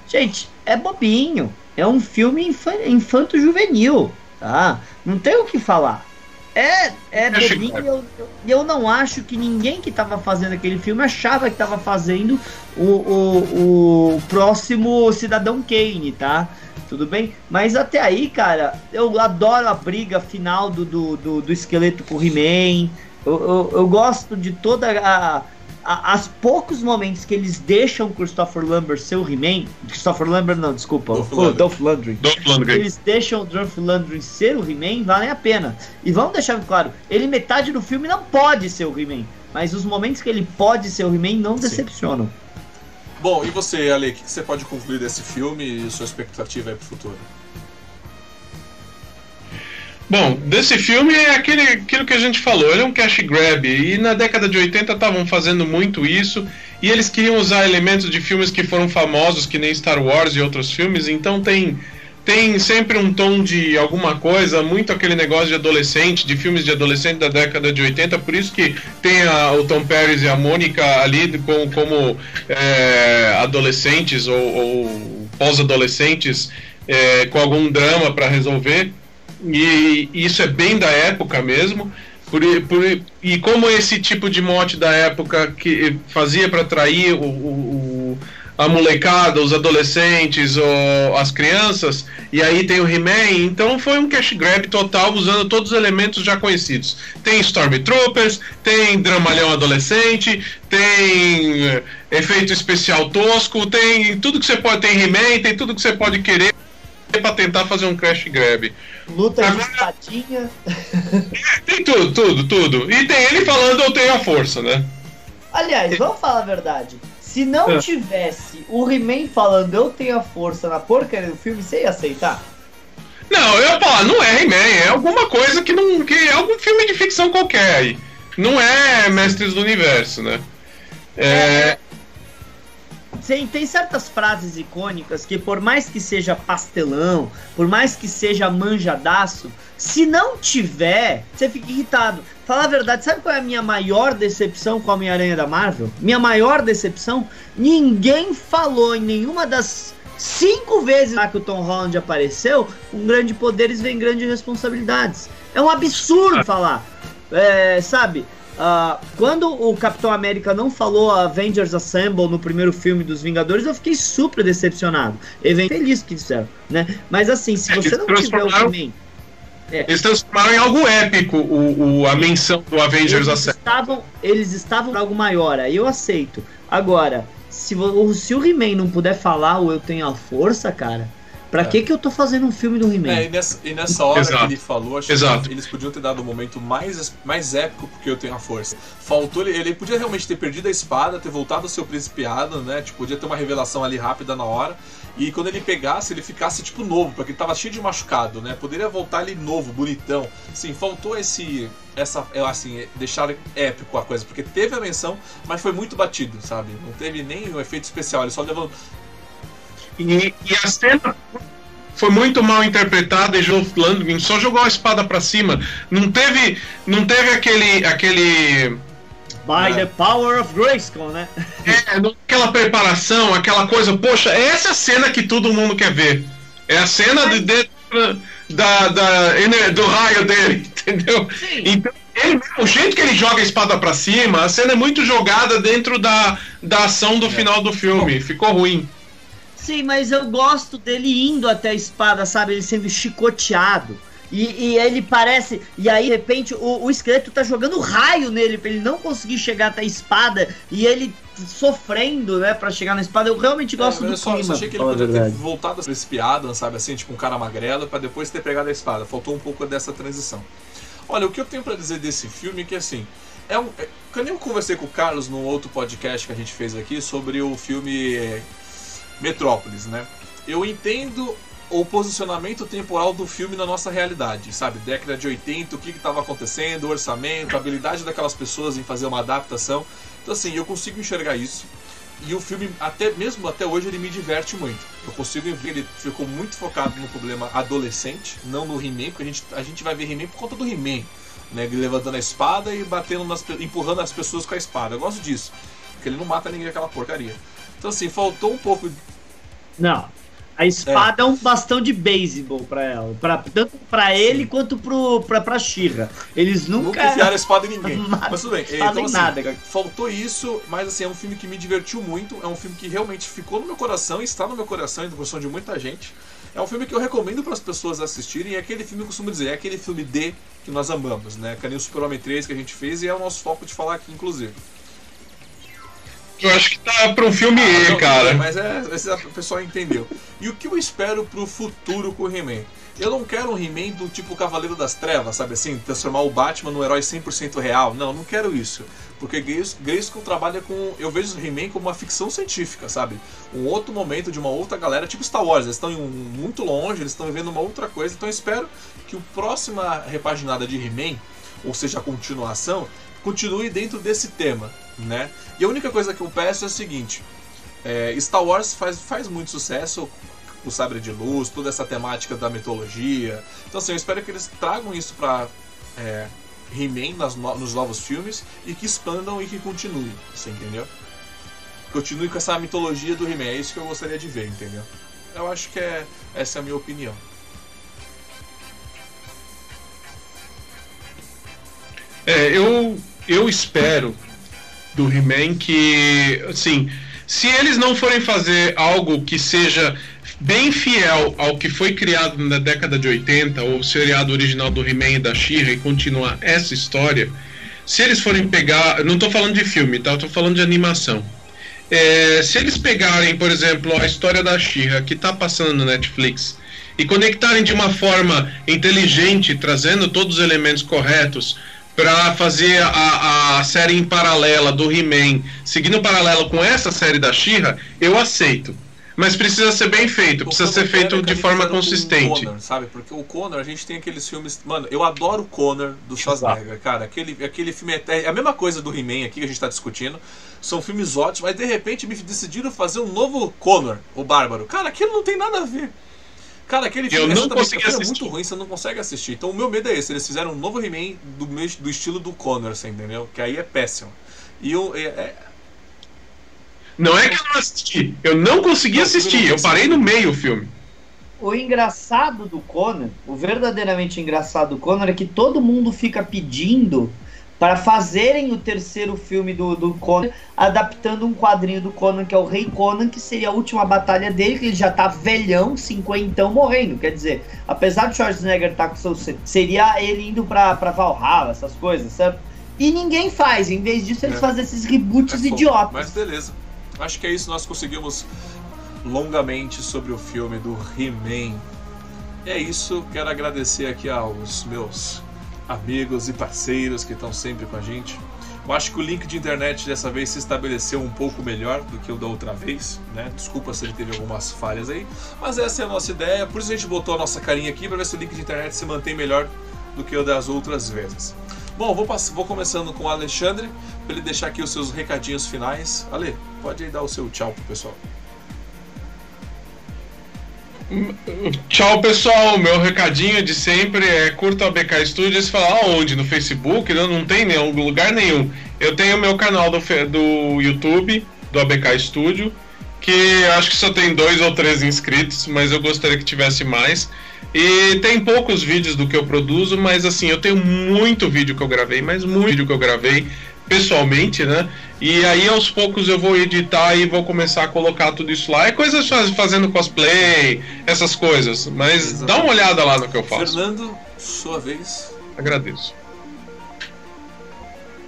gente, é bobinho. É um filme infa- infanto-juvenil, tá? Não tem o que falar. É, é bobinho. eu- eu não acho que ninguém que estava fazendo aquele filme achava que estava fazendo o, o, o próximo Cidadão Kane, tá? Tudo bem? Mas até aí, cara, eu adoro a briga final do, do, do, do esqueleto com o He-Man. Eu, eu, eu gosto de toda a, a. As poucos momentos que eles deixam o Christopher Lambert ser o He-Man. Christopher Lambert, não, desculpa. Dolph o Lundgren. Dolph Lundgren. Dolph Lundgren. Eles deixam o Dolph Lundgren ser o He-Man, valem a pena. E vamos deixar claro, ele metade do filme não pode ser o He-Man. Mas os momentos que ele pode ser o He-Man não Sim. decepcionam. Bom, e você, Ale, o que, você pode concluir desse filme e sua expectativa aí pro futuro? Bom, desse filme é aquele, aquilo que a gente falou, ele é um cash grab. E na década de 80 estavam fazendo muito isso. E eles queriam usar elementos de filmes que foram famosos, que nem Star Wars e outros filmes. Então tem, tem sempre um tom de alguma coisa, muito aquele negócio de adolescente, de filmes de adolescente da década de 80. Por isso que tem a- o Tom Paris e a Mônica ali como, como é, adolescentes ou, ou pós-adolescentes é, com algum drama para resolver. E isso é bem da época mesmo. Por, por- e como esse tipo de mote da época que fazia para atrair o- o- a molecada, os adolescentes, ou as crianças, e aí tem o He-Man, então foi um cash grab total usando todos os elementos já conhecidos. Tem Stormtroopers, tem dramalhão adolescente, tem eh, efeito especial tosco, tem tudo que você pode, tem He-Man, tem tudo que você pode querer para tentar fazer um crash grab. Luta de Agora- espadinha. Tem tudo, tudo, tudo. E tem ele falando eu tenho a força, né? Aliás, vamos falar a verdade. Se não É. tivesse o He-Man falando eu tenho a força na porcaria do filme, você ia aceitar? Não, eu ia falar, não é He-Man, é alguma coisa que não. que é algum filme de ficção qualquer aí. Não é Mestres do Universo, né? É. Tem, tem certas frases icônicas que, por mais que seja pastelão, por mais que seja manjadaço, se não tiver, você fica irritado. Falar a verdade, sabe qual é a minha maior decepção com a Homem-Aranha da Marvel? Minha maior decepção? Ninguém falou em nenhuma das cinco vezes lá que o Tom Holland apareceu, com grandes poderes vem grandes responsabilidades. É um absurdo falar. É, sabe? Uh, quando o Capitão América não falou Avengers Assemble no primeiro filme dos Vingadores, eu fiquei super decepcionado. Eu feliz que disseram, né? Mas assim, se você não tiver o He-Man é. Eles transformaram em algo épico o, o a menção do Avengers eles estavam Eles estavam algo maior, aí eu aceito. Agora, se, se o He-Man não puder falar o Eu Tenho a Força, cara, Pra é. que que eu tô fazendo um filme do He-Man? É, e nessa, e nessa hora Exato. que ele falou, acho Exato. que eles podiam ter dado um momento mais, mais épico porque eu tenho a força. Faltou ele, ele podia realmente ter perdido a espada, ter voltado ao seu principiado, né? Tipo, podia ter uma revelação ali rápida na hora. E quando ele pegasse, ele ficasse tipo novo, porque ele tava cheio de machucado, né? Poderia voltar ele novo, bonitão. Sim, faltou esse. Essa, assim, deixar épico a coisa, porque teve a menção, mas foi muito batido, sabe? Não teve nem um efeito especial, ele só levou. E, e a cena foi muito mal interpretada e Joe Landgren só jogou a espada para cima. Não teve, não teve aquele, aquele By the power of Grayskull, né? É, aquela preparação, aquela coisa, poxa, essa é a cena que todo mundo quer ver. É a cena de, de, da, da, do raio dele, entendeu? Sim. Então, ele, o jeito que ele joga a espada para cima, a cena é muito jogada dentro da, da ação do é. final do filme. Ficou ruim. Sim, mas eu gosto dele indo até a espada, sabe? Ele sendo chicoteado. E, e, ele parece. E aí, de repente, o, o esqueleto tá jogando raio nele pra ele não conseguir chegar até a espada. E ele sofrendo, né, pra chegar na espada. Eu realmente é, gosto é, do eu só, clima. Eu achei que ele poderia ter voltado a espiada, sabe, assim, tipo um cara magrelo, pra depois ter pegado a espada. Faltou um pouco dessa transição. Olha, o que eu tenho para dizer desse filme é que, assim, é um. É, quando eu conversei com o Carlos num outro podcast que a gente fez aqui sobre o filme é, Metrópolis, né? Eu entendo o posicionamento temporal do filme na nossa realidade, sabe? Década de 80, o que estava acontecendo, o orçamento, a habilidade daquelas pessoas em fazer uma adaptação. Então, assim, eu consigo enxergar isso. E o filme, até mesmo até hoje, ele me diverte muito. Eu consigo ver, ele ficou muito focado no problema adolescente, não no He-Man, porque a gente, a gente vai ver He-Man por conta do He-Man. Né, levantando a espada e batendo nas, empurrando as pessoas com a espada. Eu gosto disso. Porque ele não mata ninguém aquela porcaria. Então assim, faltou um pouco. Não, a espada é, é um bastão de beisebol pra ela. Pra, tanto pra ele Sim. quanto pro, pra, pra Shira. Eles nunca. Nunca enfiaram a espada em ninguém. mas tudo bem. Então, assim, nada, faltou isso, mas assim, é um filme que me divertiu muito. É um filme que realmente ficou no meu coração, está no meu coração e no coração de muita gente. É um filme que eu recomendo para as pessoas assistirem. É aquele filme, eu costumo dizer, é aquele filme D que nós amamos, né? Que nem o Super-Homem 3 que a gente fez e é o nosso foco de falar aqui, inclusive. Eu acho que tá pra um filme ah, E, não, cara. Mas é, esse o pessoal entendeu. E o que eu espero pro futuro com o He-Man? Eu não quero um He-Man do tipo Cavaleiro das Trevas, sabe assim? Transformar o Batman num herói 100% real. Não, não quero isso. Porque Grayskull trabalha com... Eu vejo o He-Man como uma ficção científica, sabe? Um outro momento de uma outra galera, tipo Star Wars. Eles estão muito longe, eles estão vivendo uma outra coisa. Então eu espero que a próxima repaginada de He-Man, ou seja, a continuação, continue dentro desse tema, né? E a única coisa que eu peço é o seguinte: é, Star Wars faz, faz muito sucesso, o sabre de luz, toda essa temática da mitologia. Então, assim, eu espero que eles tragam isso para é, He-Man nos novos filmes e que expandam e que continue, você entendeu? Continue com essa mitologia do He-Man, é isso que eu gostaria de ver, entendeu? Eu acho que é essa é a minha opinião. É, eu, eu espero do He-Man que, assim, se eles não forem fazer algo que seja bem fiel ao que foi criado na década de 80, ou o seriado original do He-Man e da She-Ra e continuar essa história, se eles forem pegar, não estou falando de filme, tá? Estou falando de animação. É, se eles pegarem, por exemplo, a história da She-Ra que está passando no Netflix e conectarem de uma forma inteligente, trazendo todos os elementos corretos, para fazer a, a série em paralela do He-Man, seguindo paralelo com essa série da She-Ra, eu aceito. Mas precisa ser bem feito, precisa ser feito de forma consistente. Conor, sabe? Porque o Conor, a gente tem aqueles filmes. Mano, eu adoro o Conor do Schwarzenegger, cara. Aquele, aquele filme é, é a mesma coisa do He-Man aqui que a gente tá discutindo. São filmes ótimos, mas de repente me decidiram fazer um novo Conor, o Bárbaro. Cara, aquilo não tem nada a ver. Cara, aquele filme eu não consegui é muito ruim, você não consegue assistir. Então o meu medo é esse, eles fizeram um novo He-Man do, do estilo do Connor, você entendeu? Que aí é péssimo. E eu, é, é... Não é que eu não assisti. Eu não consegui assistir. Eu parei no meio o filme. O engraçado do Conan, o verdadeiramente engraçado do Conan é que todo mundo fica pedindo para fazerem o terceiro filme do, do Conan, adaptando um quadrinho do Conan, que é o Rei Conan, que seria a última batalha dele, que ele já tá velhão, cinquentão, morrendo. Quer dizer, apesar de Schwarzenegger estar tá com seu... Seria ele indo pra, pra Valhalla, essas coisas, certo? E ninguém faz. Em vez disso, eles é. fazem esses reboots é idiotas. Mas beleza. Acho que é isso. Nós conseguimos longamente sobre o filme do He-Man. É isso. Quero agradecer aqui aos meus amigos e parceiros que estão sempre com a gente. Eu acho que o link de internet dessa vez se estabeleceu um pouco melhor do que o da outra vez, né? Desculpa se ele teve algumas falhas aí, mas essa é a nossa ideia, por isso a gente botou a nossa carinha aqui para ver se o link de internet se mantém melhor do que o das outras vezes. Bom, vou, vou começando com o Alexandre, para ele deixar aqui os seus recadinhos finais. Ale, pode aí dar o seu tchau pro pessoal. Tchau, pessoal. Meu recadinho de sempre é curta a BK Studios. Falar aonde? No Facebook? Não, não tem nenhum lugar nenhum. Eu tenho meu canal do, do YouTube, do ABK Studio, que acho que só tem dois ou três inscritos, mas eu gostaria que tivesse mais. E tem poucos vídeos do que eu produzo, mas assim, eu tenho muito vídeo que eu gravei, mas muito vídeo que eu gravei pessoalmente, né? E aí aos poucos eu vou editar e vou começar a colocar tudo isso lá. É coisas fazendo cosplay, essas coisas. Mas Exatamente. dá uma olhada lá no que eu faço. Fernando, sua vez. Agradeço.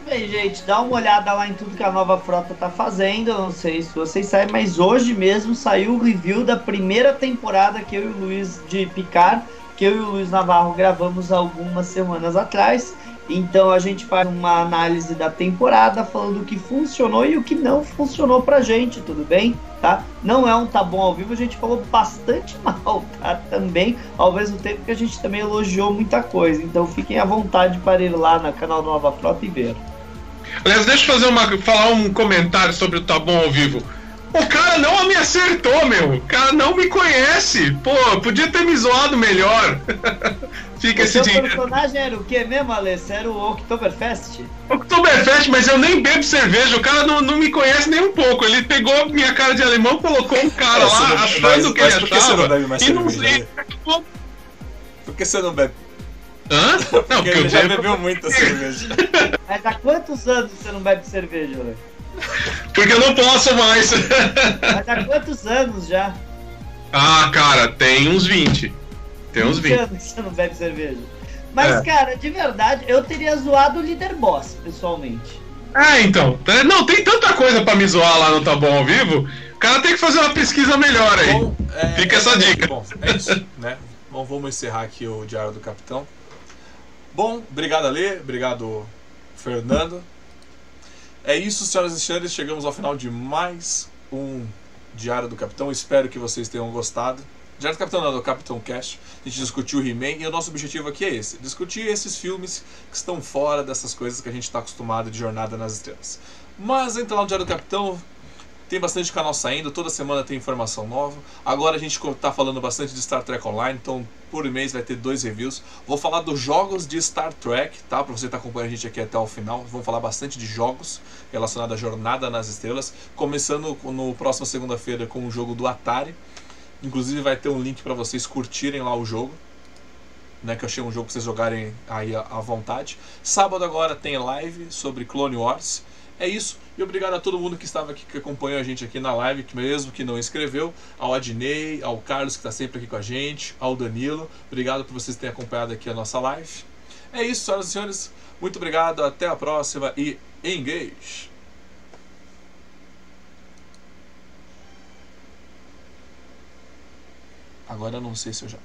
Bem, gente, dá uma olhada lá em tudo que a nova frota tá fazendo. Eu não sei se vocês sabem, mas hoje mesmo saiu o review da primeira temporada que eu e o Luiz de Picar, que eu e o Luiz Navarro gravamos algumas semanas atrás. Então a gente faz uma análise da temporada falando o que funcionou e o que não funcionou pra gente, tudo bem? Tá? Não é um tá bom ao vivo, a gente falou bastante mal, tá? Também, ao mesmo tempo que a gente também elogiou muita coisa. Então fiquem à vontade para ir lá no canal Nova Frota e ver. Aliás, deixa eu fazer uma, falar um comentário sobre o tá bom ao vivo. O cara não me acertou, meu. O cara não me conhece. Pô, podia ter me zoado melhor. Fica o esse dinheiro. O personagem era o que mesmo, Alessio? Era o Oktoberfest? Oktoberfest, mas eu nem bebo cerveja. O cara não, não me conhece nem um pouco. Ele pegou minha cara de alemão, colocou um cara lá, não, achando mas, que mas ele achava. Você não bebe mais e cerveja, não sei. Né? Por que você não bebe? Hã? Não, porque, porque ele já bebeu muita cerveja. Mas há quantos anos você não bebe cerveja, velho? Porque eu não posso mais. Mas há quantos anos já? Ah, cara, tem uns 20. Tem uns 20. anos que você não bebe cerveja. Mas, é. cara, de verdade, eu teria zoado o líder boss, pessoalmente. É, então. Não, tem tanta coisa pra me zoar lá no Tá Bom ao vivo. O cara tem que fazer uma pesquisa melhor aí. Bom, é, Fica essa é, dica. Bom, é isso, né? Bom, vamos encerrar aqui o Diário do Capitão. Bom, obrigado Ale, obrigado Fernando. É isso, senhoras e senhores, chegamos ao final de mais um Diário do Capitão. Espero que vocês tenham gostado. Diário do Capitão não, do Capitão Cash. A gente discutiu He-Man e o nosso objetivo aqui é esse: discutir esses filmes que estão fora dessas coisas que a gente está acostumado de Jornada nas Estrelas. Mas entra lá no Diário do Capitão, tem bastante canal saindo, toda semana tem informação nova. Agora a gente está falando bastante de Star Trek Online, então por mês vai ter dois reviews. Vou falar dos jogos de Star Trek, tá? Para você estar tá acompanhando a gente aqui até o final. Vamos falar bastante de jogos relacionados à Jornada nas Estrelas, começando no próxima segunda-feira com o jogo do Atari. Inclusive vai ter um link para vocês curtirem lá o jogo. Né, que eu achei um jogo para vocês jogarem aí à vontade. Sábado agora tem live sobre Clone Wars. É isso. E obrigado a todo mundo que estava aqui, que acompanhou a gente aqui na live, que mesmo que não escreveu, ao Adnei, ao Carlos que está sempre aqui com a gente, ao Danilo. Obrigado por vocês terem acompanhado aqui a nossa live. É isso, senhoras e senhores. Muito obrigado, até a próxima e engage! Agora eu não sei se eu já.